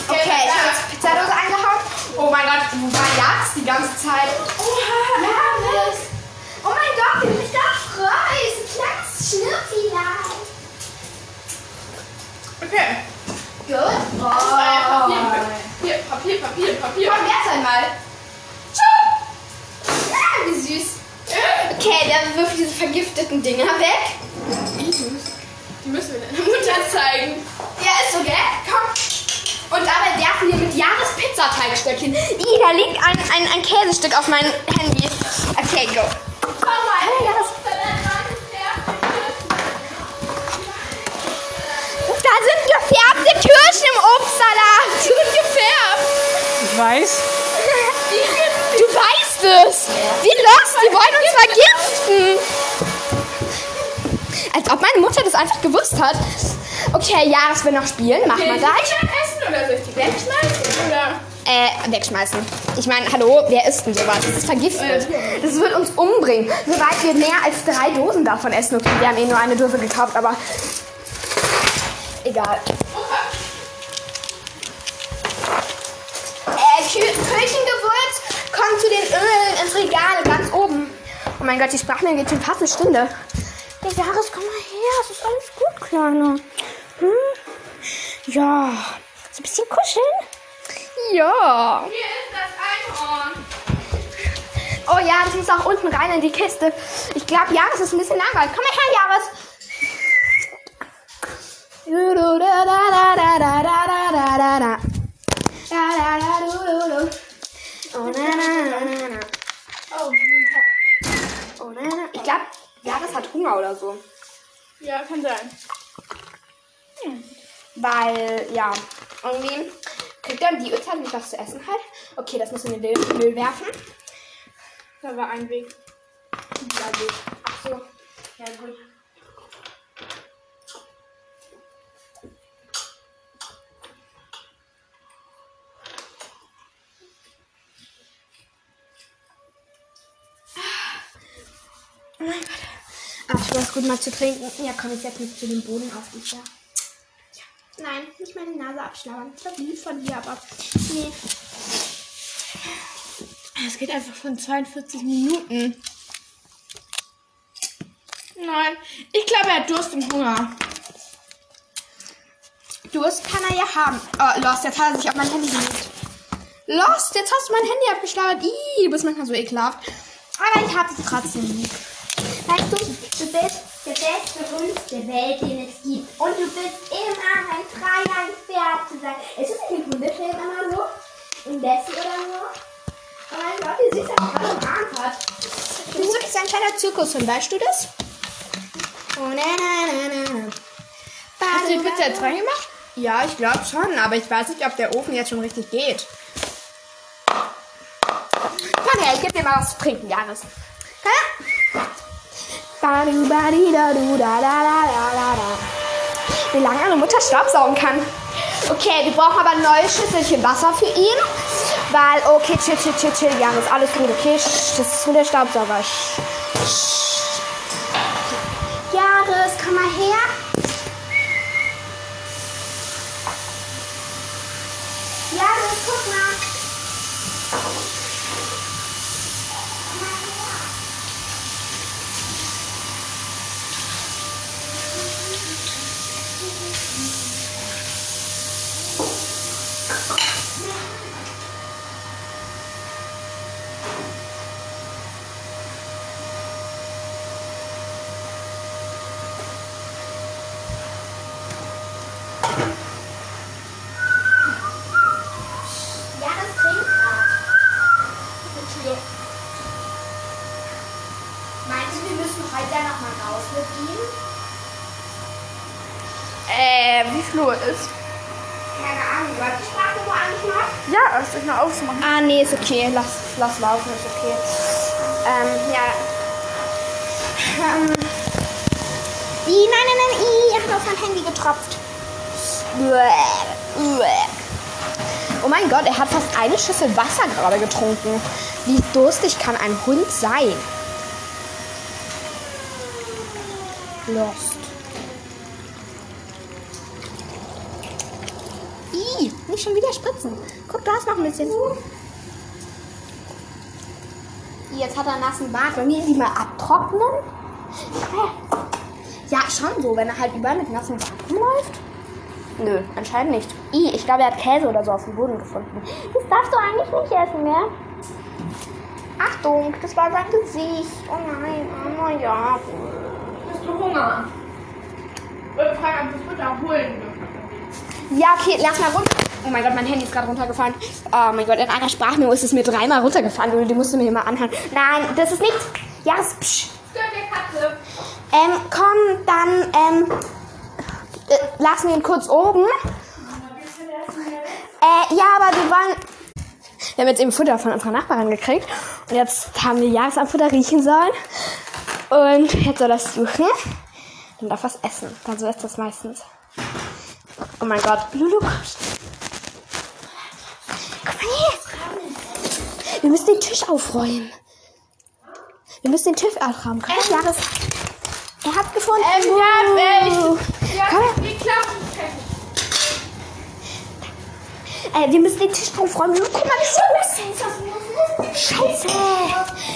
Okay, ich habe jetzt Pizzadose angehauen. Oh mein Gott, wo war Jagd die ganze Zeit? Okay. Gut. Oh. Papier, Papier, Papier, Papier, Papier. Komm, erst einmal. Tschüss. Ah, wie süß. Äh? Okay, dann wirf diese vergifteten Dinger weg. Die müssen wir deiner Mutter zeigen. Ja, ist so, gell? Komm. Und dabei werfen wir mit Janis Pizzateigstöckchen. Ih, da liegt ein, ein, ein Käsestück auf meinem Handy. Okay, go. Komm mal. Hey, Da sind gefärbte Kirschen im Obstsalat. Die sind gefärbt. Ich weiß. Du weißt es. Wie los? Die wollen uns vergiften. Als ob meine Mutter das einfach gewusst hat. Okay, Jahres will noch spielen. Machen wir Will gleich. ich die essen oder soll ich die wegschmeißen? Oder? Äh, wegschmeißen. Ich meine, hallo, wer isst denn sowas? Das ist vergiftet. Das wird uns umbringen. Soweit wir mehr als drei Dosen davon essen. Okay, wir haben eh nur eine Dose gekauft, aber egal. Äh, Kü Küchengewürz kommt zu den Ölen ins Regal, ganz oben. Oh mein Gott, die Sprachmail geht schon fast eine Stunde. Der Jahres, komm mal her, es ist alles gut, Kleiner. Hm? Ja, so ein bisschen kuscheln? Ja. Hier ist das Einhorn. Oh ja, das muss auch unten rein in die Kiste. Ich glaube, Jahres ist ein bisschen langweilig. Komm mal her, Jahres. Oh, na, na, na, na. Oh. Oh, na, na. Ich glaube, Jahres hat Hunger oder so. Ja, kann sein. Weil, ja, irgendwie kriegt dann die Uhrzeit nicht was zu essen halt. Okay, das muss in den Müll werfen. Da war ein Weg. Ja, gut. Ach so. Ja, gut. Mein Gott. Ach, ich weiß gut mal zu trinken. Ja, komm ich jetzt nicht zu dem Boden auf dich, ja. ja. Nein, nicht meine Nase abschlabbern. Das war lieb von dir, aber nee. Es geht einfach schon 42 Minuten. Nein, ich glaube, er hat Durst und Hunger. Durst kann er ja haben. Oh, Lost, jetzt hat er sich auf mein Handy gelegt. Lost, jetzt hast du mein Handy abgeschlagen. Ih, du bist manchmal so ekelhaft. Aber ich hab dich trotzdem lieb. Du, bist der beste Hund der Welt, den es gibt. Und du bist immer ein freier Pferd zu sein. Ist es nicht ein Hundefilm immer so? Im Bessie oder so? Oh mein Gott, wie süß er gerade umarmt hat. Du bist wirklich ein kleiner Zirkushund, weißt du das? Oh, na, na, na, na. Hast du die Pizza jetzt reingemacht? Ja, ich glaube schon, aber ich weiß nicht, ob der Ofen jetzt schon richtig geht. Komm her, ich gebe dir mal was zu trinken, Janis. Komm her. Wie lange eine Mutter staubsaugen kann. Okay, wir brauchen aber ein neues Schüsselchen Wasser für ihn. Weil, okay, chill, chill, chill, chill, Janis, alles gut, okay? Das ist nur der Staubsauger. Jaris, komm mal her. Janis, guck mal. Janis, trink mal. Meinst du, wir müssen heute noch mal raus mit ihm? Äh, wie viel Uhr ist? Keine Ahnung, läuft die Sprache wo eigentlich noch? Ja, erst euch mal aufzumachen. Ah, nee, ist okay. Lass, lass laufen, ist okay. Ähm, ja. Ähm. I, nein, nein, nein, I, er hat auf mein Handy getropft. Oh mein Gott, er hat fast eine Schüssel Wasser gerade getrunken. Wie durstig kann ein Hund sein? Lost. I, nicht schon wieder spritzen. Guck, da ist noch ein bisschen. Jetzt hat er einen nassen Bart. Wollen wir ihn die mal abtrocknen? Ja, schon so, wenn er halt überall mit nassem Bart rumläuft. Nö, anscheinend nicht. I, ich glaube, er hat Käse oder so auf dem Boden gefunden. Das darfst du eigentlich nicht essen, mehr. Achtung, das war sein Gesicht. Oh nein, oh ja. Hast du Hunger? Wir fragen, ob wir Futter holen dürfen. Ja, okay, lass mal runter. Oh mein Gott, mein Handy ist gerade runtergefallen. Oh mein Gott, in einer Sprachmemo ist es mir dreimal runtergefallen. Du, die musst du mir mal anhören. Nein, das ist nichts. Ja, das psch. Ähm, komm, dann, ähm, äh, lassen wir ihn kurz oben. Äh, ja, aber wir wollen. Wir haben jetzt eben Futter von unserer Nachbarin gekriegt. Und jetzt haben wir Jahresamtfutter riechen sollen. Und jetzt soll es suchen. Dann darf es essen. Dann so ist das meistens. Oh mein Gott. Lulu, komm. Her. Wir müssen den Tisch aufräumen. Wir müssen den Tisch aufräumen. Komm, ähm. Jahres. Er hat gefunden. Ähm, ja, äh, Uh. Ja, Komm. wir klauen den Teppich. Äh, wir müssen den Tisch aufräumen. Guck mal, wie das ist. Scheiße.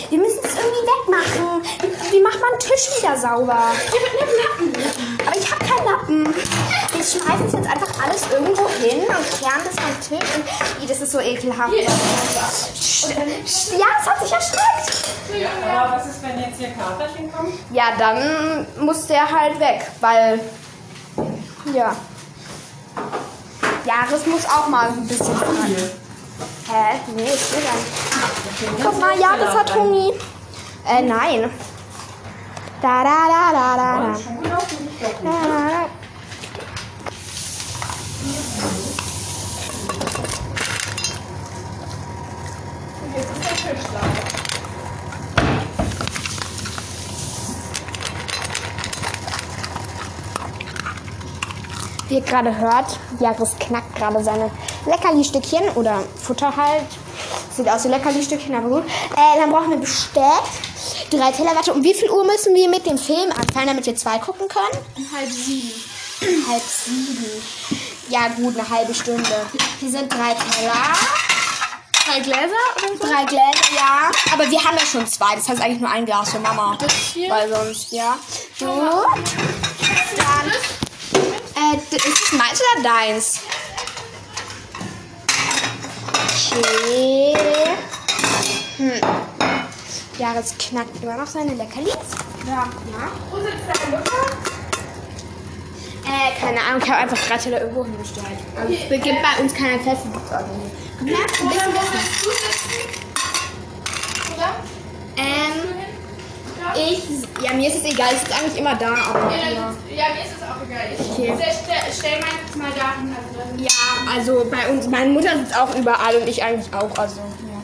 Wir müssen es irgendwie wegmachen. Wie, wie macht man einen Tisch wieder sauber? Aber ich habe keinen Lappen. Wir schmeißen es jetzt einfach alles irgendwo hin und kehren das am Tisch. Und, Ih, das ist so ekelhaft. Ja, es hat sich erschreckt. Aber was ist, wenn jetzt hier Katerchen kommt? Ja, dann muss der halt weg, weil. Ja. Jahres muss auch mal ein bisschen rein. Hä? Nee, ich will nicht. Guck mal, Jahres hat Hunger. Äh, nein. Da, da, da, da, da, da. Jetzt ist der Tisch da. Wie ihr gerade hört, Jahres knackt gerade seine Leckerli-Stückchen oder Futter halt. Sieht aus wie Leckerli-Stückchen, aber gut. Äh, dann brauchen wir Besteck, drei Teller. Warte, um wie viel Uhr müssen wir mit dem Film anfangen, damit wir zwei gucken können? Halb sieben. Halb sieben. Ja, gut, eine halbe Stunde. Hier sind drei Teller. Drei Gläser oder so? Drei Gläser, ja. Aber wir haben ja schon zwei. Das heißt eigentlich nur ein Glas für Mama. Das hier? Weil sonst, ja. Gut. Dann. Äh, ist das meins oder deins? Okay. Hm. Jahres knackt immer noch seine Leckerlis. Ja. ja. Wo sitzt deine Mutter? Äh, keine Ahnung, ich habe einfach drei Teller irgendwo hingestellt. Also, es beginnt bei uns keiner Fest. Komm her, ein Oder wo willst du sitzen? Oder? Ähm. Ich, ja, mir ist es egal, es ist eigentlich immer da, aber Ja, ja. ja, mir ist es auch egal. Ich Okay. stell, stell, jetzt mal dahin. Also dann Ja, also bei uns, meine Mutter sitzt auch überall und ich eigentlich auch, also, ja.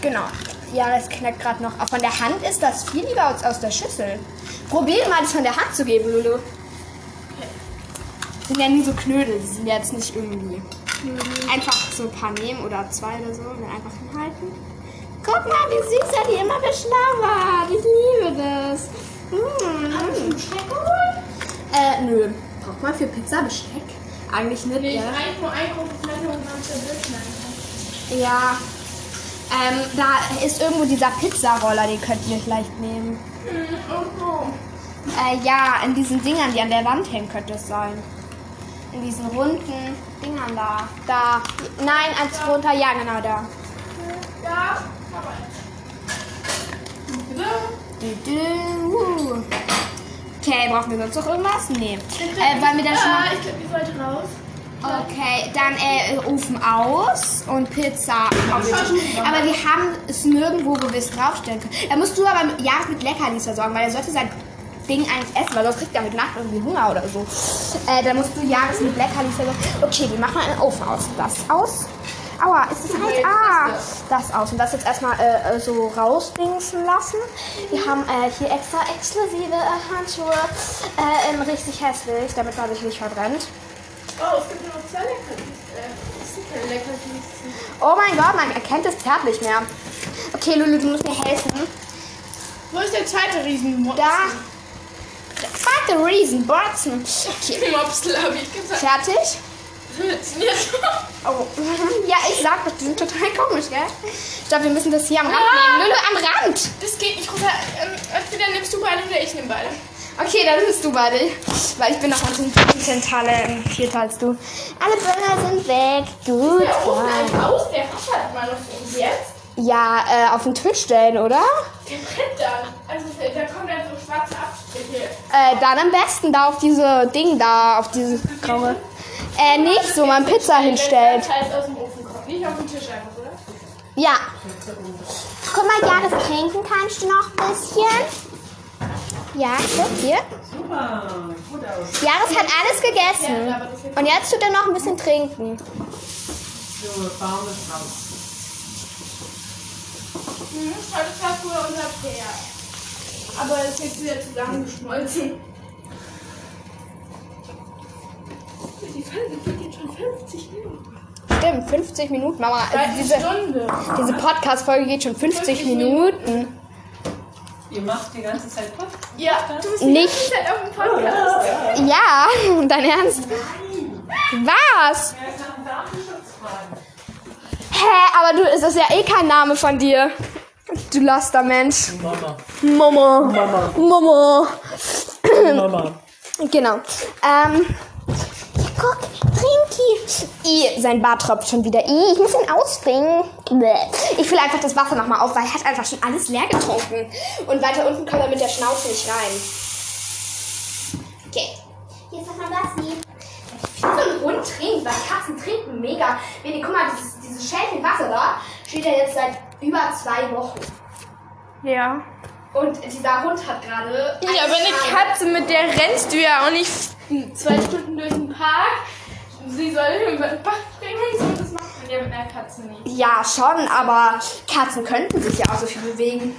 Genau. Ja, das knackt gerade noch. Aber von der Hand ist das viel lieber als aus der Schüssel. Probier mal, das von der Hand zu geben, Lulu. Das sind ja nie so Knödel, die sind ja jetzt nicht irgendwie. Einfach so ein paar nehmen oder zwei oder so und dann einfach hinhalten. Guck mal, wie süß er die immer beschlabbert. Ich liebe das. Mm. Äh, nö. Braucht man für Pizza Besteck? Eigentlich nicht, ich ja. eigentlich nur ein großes Messer und dann. Ja. Ähm, da ist irgendwo dieser Pizzaroller, den könnt ihr vielleicht nehmen. Hm, irgendwo. Äh, ja, in diesen Dingern, die an der Wand hängen, könnte es sein. In diesen runden Dingern da. Da. Nein, eins runter. Ja, genau da. Ja, aber. Du, du. Okay, brauchen wir sonst noch irgendwas? Nee. Äh, wollen wir dann schon Ja, mal... ich glaube, ihr sollt raus. Okay, dann äh, Ofen aus und Pizza auf den Tisch. Aber wir haben es nirgendwo, es draufstellen können. Da musst du aber ja mit Leckerlis versorgen, weil er sollte sein Ding eigentlich essen, weil sonst kriegt er mit Nacht irgendwie Hunger oder so. Äh, dann musst du Jahres mit Leckerlis versorgen. Okay, wir machen einen Ofen aus. Das aus. Aua, ist das heiß? Ah, das aus. Und das jetzt erstmal äh, äh, so rausdingsen lassen. Wir haben äh, hier extra exklusive äh, Handschuhe. Äh, in richtig hässlich, damit man sich nicht verbrennt. Oh, es gibt nur noch zwei Leckerlis. Äh. Oh mein Gott, man erkennt das Pferd nicht mehr. Okay, Lulu, du musst mir helfen. Wo ist der zweite Riesenmops? Da. Der zweite Reason, Botzen. Okay, Mopsel habe ich gesagt. fertig? Oh, ja, ich sag das, die sind total komisch, gell? Ich glaube, wir müssen das hier am Rand Ah. nehmen. Lulu, am Rand. Das geht nicht runter. Ähm, entweder nimmst du beide oder ich nehme beide. Okay, dann bist du beide. Weil ich bin noch kontinentale Vierter als du. Alle Bürger sind weg. Gut. Der Ofen aus, der rattert mal noch und jetzt. Ja, äh, auf den Tisch stellen, oder? Der brennt dann. Also da kommen dann so schwarze Abstriche. Äh, dann am besten da auf diese Ding da, auf diese graue. Äh, nicht so, man Pizza hinstellt. Nicht auf den Tisch einfach, oder? Ja. Guck mal, ja, das trinken kannst du noch ein bisschen. Ja, guck hier. Super, gut aus. Jares hat alles gegessen. Und jetzt tut er noch ein bisschen trinken. So, Baum ist raus. Mhm, das war früher unser Pferd. Aber es ist jetzt wieder zusammengeschmolzen. Die Folge geht jetzt schon 50 Minuten. Stimmt, 50 Minuten, Mama. Also Eine diese Stunde. diese Podcast-Folge geht schon 50 50 Minuten. Ihr macht die ganze Zeit Pod. Ja, du bist Nicht. die ganze Zeit auf dem Podcast. Ja, dein Ernst? Was? Datenschutz fragen? Hä, aber du, es ist ja eh kein Name von dir. Du laster Mensch. Mama. Mama. Mama. Mama. Mama. Genau. Ähm. I, sein Bart tropft schon wieder. I, ich muss ihn ausbringen. Ich fülle einfach das Wasser nochmal auf, weil er hat einfach schon alles leer getrunken. Und weiter unten kommt er mit der Schnauze nicht rein. Okay. Hier ist nochmal Bassi. Wie so ein Hund trinkt, weil Katzen trinken mega. Baby, guck mal, dieses, dieses Schälchen Wasser da steht ja jetzt seit über zwei Wochen. Ja. Und dieser Hund hat gerade. Ja, aber eine Katze, mit der rennst du ja auch nicht zwei Stunden durch den Park. Sie soll über den Bach springen so. Das macht man ja mit einer Katze nicht. Ja, schon, aber Katzen könnten sich ja auch so viel bewegen.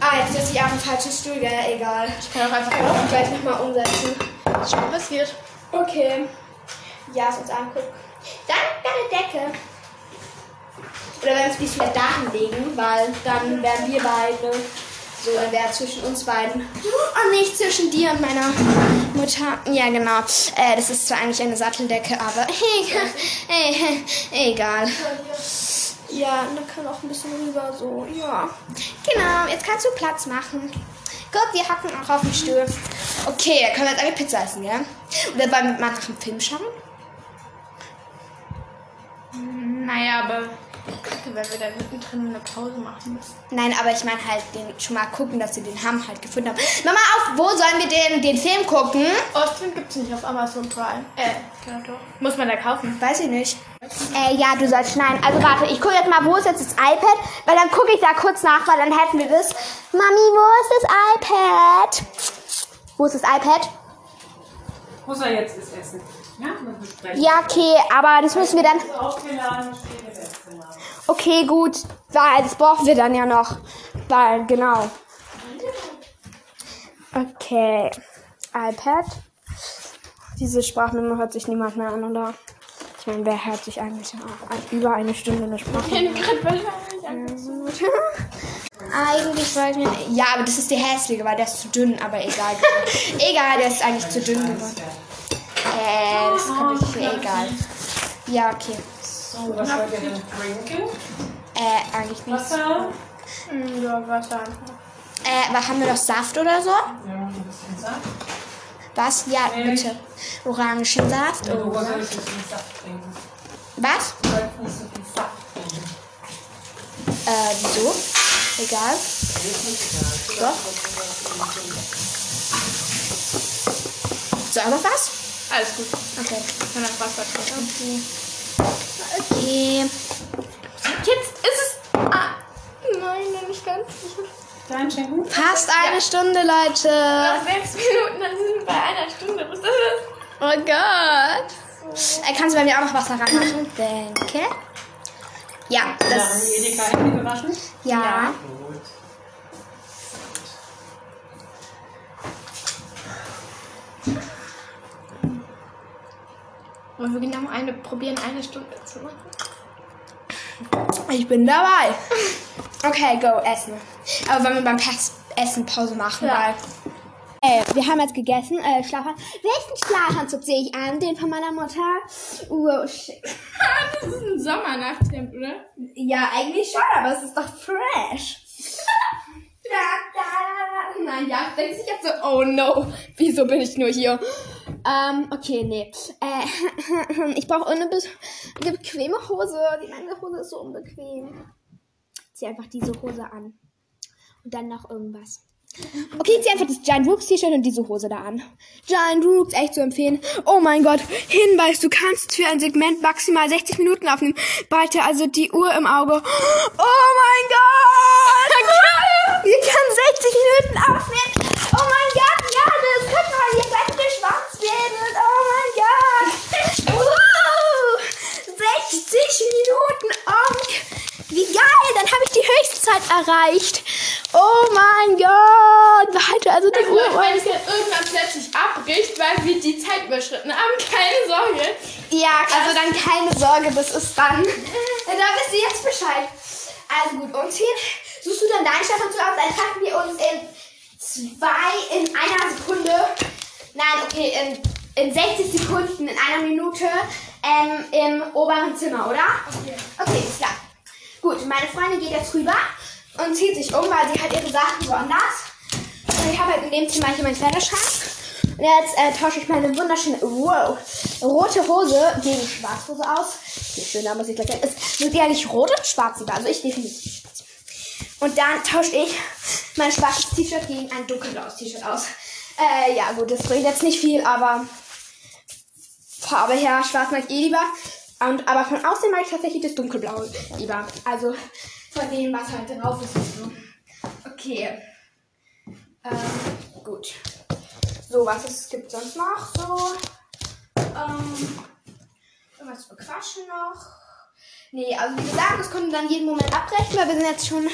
Ah, jetzt ist ich auf dem falschen Stuhl, gell? Egal. Ich kann auch einfach Kann ich gleich nochmal umsetzen. was schon passiert. Okay. Ja, es uns angucken. Dann deine Decke. Oder wenn wir es vielleicht dahin legen, weil dann wären wir beide. So, dann wäre zwischen uns beiden. Und nicht zwischen dir und meiner Mutter. Ja, genau. Äh, das ist zwar eigentlich eine Satteldecke, aber egal. egal. Ja, und dann kann auch ein bisschen rüber, so, ja. Genau, jetzt kannst du Platz machen. Gut, wir hocken auch auf dem Stuhl. Okay, dann können wir jetzt eine Pizza essen, gell? Oder wollen wir mal nach dem Film schauen? Naja, aber kacke, weil wir da mittendrin eine Pause machen müssen. Nein, aber ich meine halt den schon mal gucken, dass sie den Hamm halt gefunden haben. Mama, auf wo sollen wir den, den Film gucken? Ostwind gibt's nicht auf Amazon Prime. Äh, genau doch. Muss man da kaufen? Weiß ich nicht. Äh, ja, du sollst schneiden. Also warte, ich gucke jetzt mal, wo ist jetzt das iPad? Weil dann gucke ich da kurz nach, weil dann hätten wir das. Mami, wo ist das iPad? Wo ist das iPad? Muss er jetzt das Essen? Ja, wir besprechen. Ja, okay, aber das müssen wir dann. Okay, gut. Weil das brauchen wir dann ja noch. Weil, genau. Okay. iPad. Diese Sprachnummer hört sich niemand mehr an, oder? Ich meine, wer hört sich eigentlich an? über eine Stunde eine Sprachnummer? Gerade wahrscheinlich an. Eigentlich weiß ich nicht. Ja, aber das ist die hässliche, weil der ist zu dünn, aber egal. egal, der ist eigentlich zu dünn geworden. Äh, das kommt mir egal. Ja, okay. So, was wollt ihr denn trinken? Äh, eigentlich nicht. Wasser? Hm, Ja, Wasser einfach. Äh, was haben wir noch Saft oder so? Ja, ein bisschen Saft. Was? Ja, bitte. Orangensaft. Ja, du oder? sollst nicht so viel Saft trinken. Was? Du sollst nicht so viel Saft trinken. Äh, wieso? Egal. Doch. So, noch was? Alles gut. Okay. Ich kann auch Wasser trinken. Okay. Jetzt ist es. Ah. Nein, nicht ganz. Klein schenken? Fast eine Stunde, Leute. Nach sechs Minuten, dann sind wir bei einer Stunde. Was ist das? Oh Gott. Äh, kannst du bei mir auch noch Wasser reinmachen? Danke. Ja, haben das. die Edeka Hände gewaschen? Ja. Gut. Wollen wir genau eine, probieren, eine Stunde zu machen? Ich bin dabei. Okay, go, essen. Aber wollen wir beim Pass Essen Pause machen, Ja. weil. Äh, wir haben jetzt gegessen. Äh, Schlafan. Welchen Schlafanzug sehe ich an? Den von meiner Mutter? Wow, shit. das ist ein Sommernachthemd, oder? Ja, eigentlich schon, aber es ist doch fresh. da, da. Nein, Nein, ja, denkt sich jetzt so, oh no, wieso bin ich nur hier? Ähm, okay, nee. Äh, ich brauche eine, eine bequeme Hose. Die meine Hose ist so unbequem. Zieh einfach diese Hose an. Und dann noch irgendwas. Okay, ich zieh einfach das Giant Rooks T-Shirt und diese Hose da an. Giant Rooks, echt zu empfehlen. Oh mein Gott, Hinweis, du kannst für ein Segment maximal 60 Minuten aufnehmen. Behalte also die Uhr im Auge. Oh mein Gott! Wir können 60 Minuten aufnehmen. Oh mein Gott, ja, das guck mal, hier bleibt Schwanzwedel. Oh mein Gott. Wow. 60 Minuten. Oh, wie geil, dann habe ich die Höchstzeit erreicht. Oh mein Gott. Behalte also die Uhr. Wenn es jetzt irgendwann plötzlich abbricht, weil wir die Zeit überschritten haben, keine Sorge. Ja, also dann keine Sorge, das ist dann. Da wisst ihr jetzt Bescheid. Also gut, umziehen. Suchst du dann deinen Stefan zu aus? Dann treffen wir uns in zwei, in einer Sekunde. Nein, okay, in, in 60 Sekunden, in einer Minute ähm, im oberen Zimmer, oder? Okay. Okay, ist klar. Gut, meine Freundin geht jetzt rüber und zieht sich um, weil sie hat ihre Sachen woanders. Und ich habe halt in dem Zimmer hier meinen Kleiderschrank. Und jetzt äh, tausche ich meine wunderschöne, wow, rote Hose gegen Schwarzhose aus. Wie schön, da muss ich gleich sagen. Es wird ja nicht rot und schwarz lieber, also ich definitiv schwarz. Und dann tausche ich mein schwarzes T-Shirt gegen ein dunkelblaues T-Shirt aus. Äh, ja gut, das bringt jetzt nicht viel, aber Farbe her, schwarz mag ich eh lieber. Und, aber von außen mag ich tatsächlich das dunkelblaue lieber. Also von dem, was halt drauf ist. So. Okay. Ähm, gut. So, was es gibt sonst noch? So. Ähm, irgendwas für Quatschen noch. Nee, also wie gesagt, das können wir dann jeden Moment abbrechen, weil wir sind jetzt schon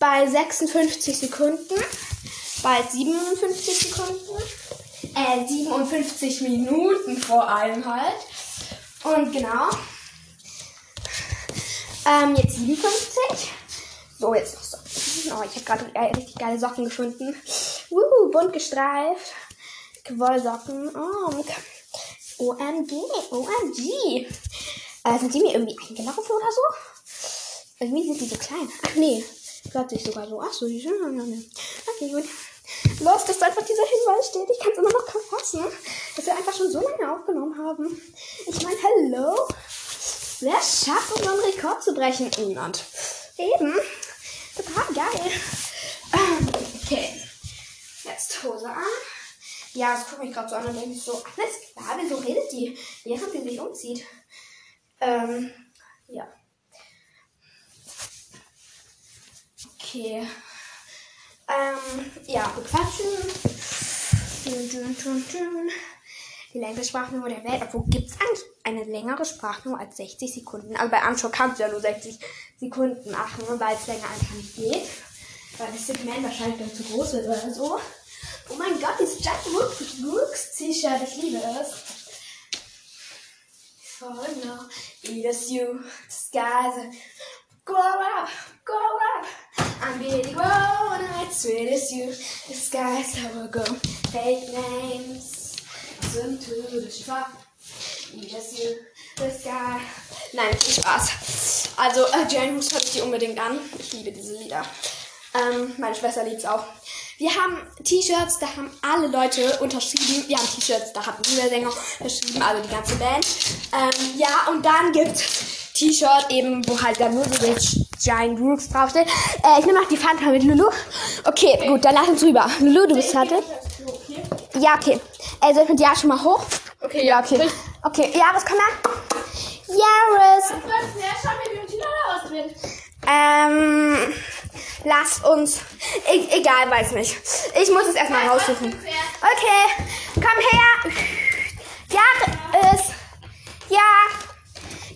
bei 56 Sekunden. Bald 57 Sekunden. Äh, 57 Minuten vor allem halt. Und genau. Ähm, jetzt 57. So, jetzt noch Socken. Oh, ich habe gerade äh, richtig geile Socken gefunden. Wuhu, bunt gestreift. Wollsocken. Oh, okay. OMG, OMG. Äh, sind die mir irgendwie eingelaufen oder so? Irgendwie sind die so klein. Ach nee, plötzlich sogar so. Ach so, die sind. Okay, gut. Los, dass einfach dieser Hinweis steht. Ich kann es immer noch kaum fassen, dass wir einfach schon so lange aufgenommen haben. Ich meine, hello? Wer schafft, unseren Rekord zu brechen? Niemand. Eben. Total geil. Ähm, Okay. Jetzt Hose an. Ja, das guckt mich gerade so an und denke ich so, alles klar, wieso redet die, während sie sich umzieht? Ähm, ja. Okay. Ähm, ja, bequatschen. Dun, dun, dun, dun. Die längste Sprachmemo der Welt. Obwohl, gibt es eigentlich eine längere Sprachmemo als 60 Sekunden? Aber bei Anschau kannst du ja nur 60 Sekunden machen, weil es länger einfach nicht geht. Weil das Segment wahrscheinlich dann zu groß wird oder so. Oh mein Gott, dieses Jack Brooks T-Shirt, ich liebe es. Oh no, it is you, the skies grow up, grow up. I'm really grown, it's sweet as you, the skies will go. Fake names, swim to the shore. It is you, the sky. Nein, viel Spaß. Also, äh, Jane Roos hört sich die unbedingt an. Ich liebe diese Lieder. Ähm, meine Schwester liebt es auch. Wir haben T-Shirts, da haben alle Leute unterschrieben. Wir haben T-Shirts, da hat jeder Sänger unterschrieben, also die ganze Band. Ähm, ja, und dann gibt T-Shirt eben, wo halt dann nur so der Giant Rooks draufsteht. Äh, ich nehme noch die Fanta mit Lulu. Okay, gut, dann lass uns rüber. Lulu, du bist fertig? Okay. Ja, okay. Äh, soll ich mit Ja schon mal hoch? Okay, Ja, okay. Okay, Jaris, komm her. Jaris. Ähm, lass uns. E egal, weiß nicht. Ich muss es erstmal raussuchen. Okay, komm her. Jaris. Ja.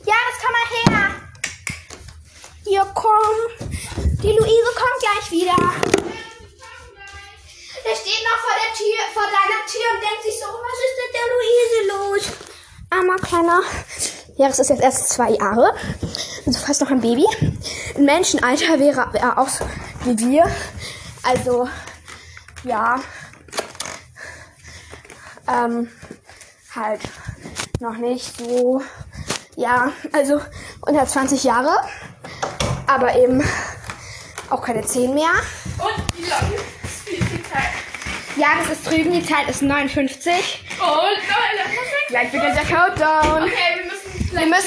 Jaris, komm mal her. Hier, komm. Die Luise kommt gleich wieder. Der steht noch vor der Tür, vor deiner Tür und denkt sich so, was ist mit der Luise los? Armer kleiner. Jaris ist jetzt erst zwei Jahre. Also fast noch ein Baby. Im Menschenalter wäre er auch so wie wir. Also, ja. Ähm, halt noch nicht so. Ja, also unter 20 Jahre. Aber eben auch keine 10 mehr. Und wie lange ist die Zeit? Ja, das ist drüben. Die Zeit ist 59. Und Leute, perfekt. Gleich beginnt der Countdown. Okay, wir müssen Wir müssen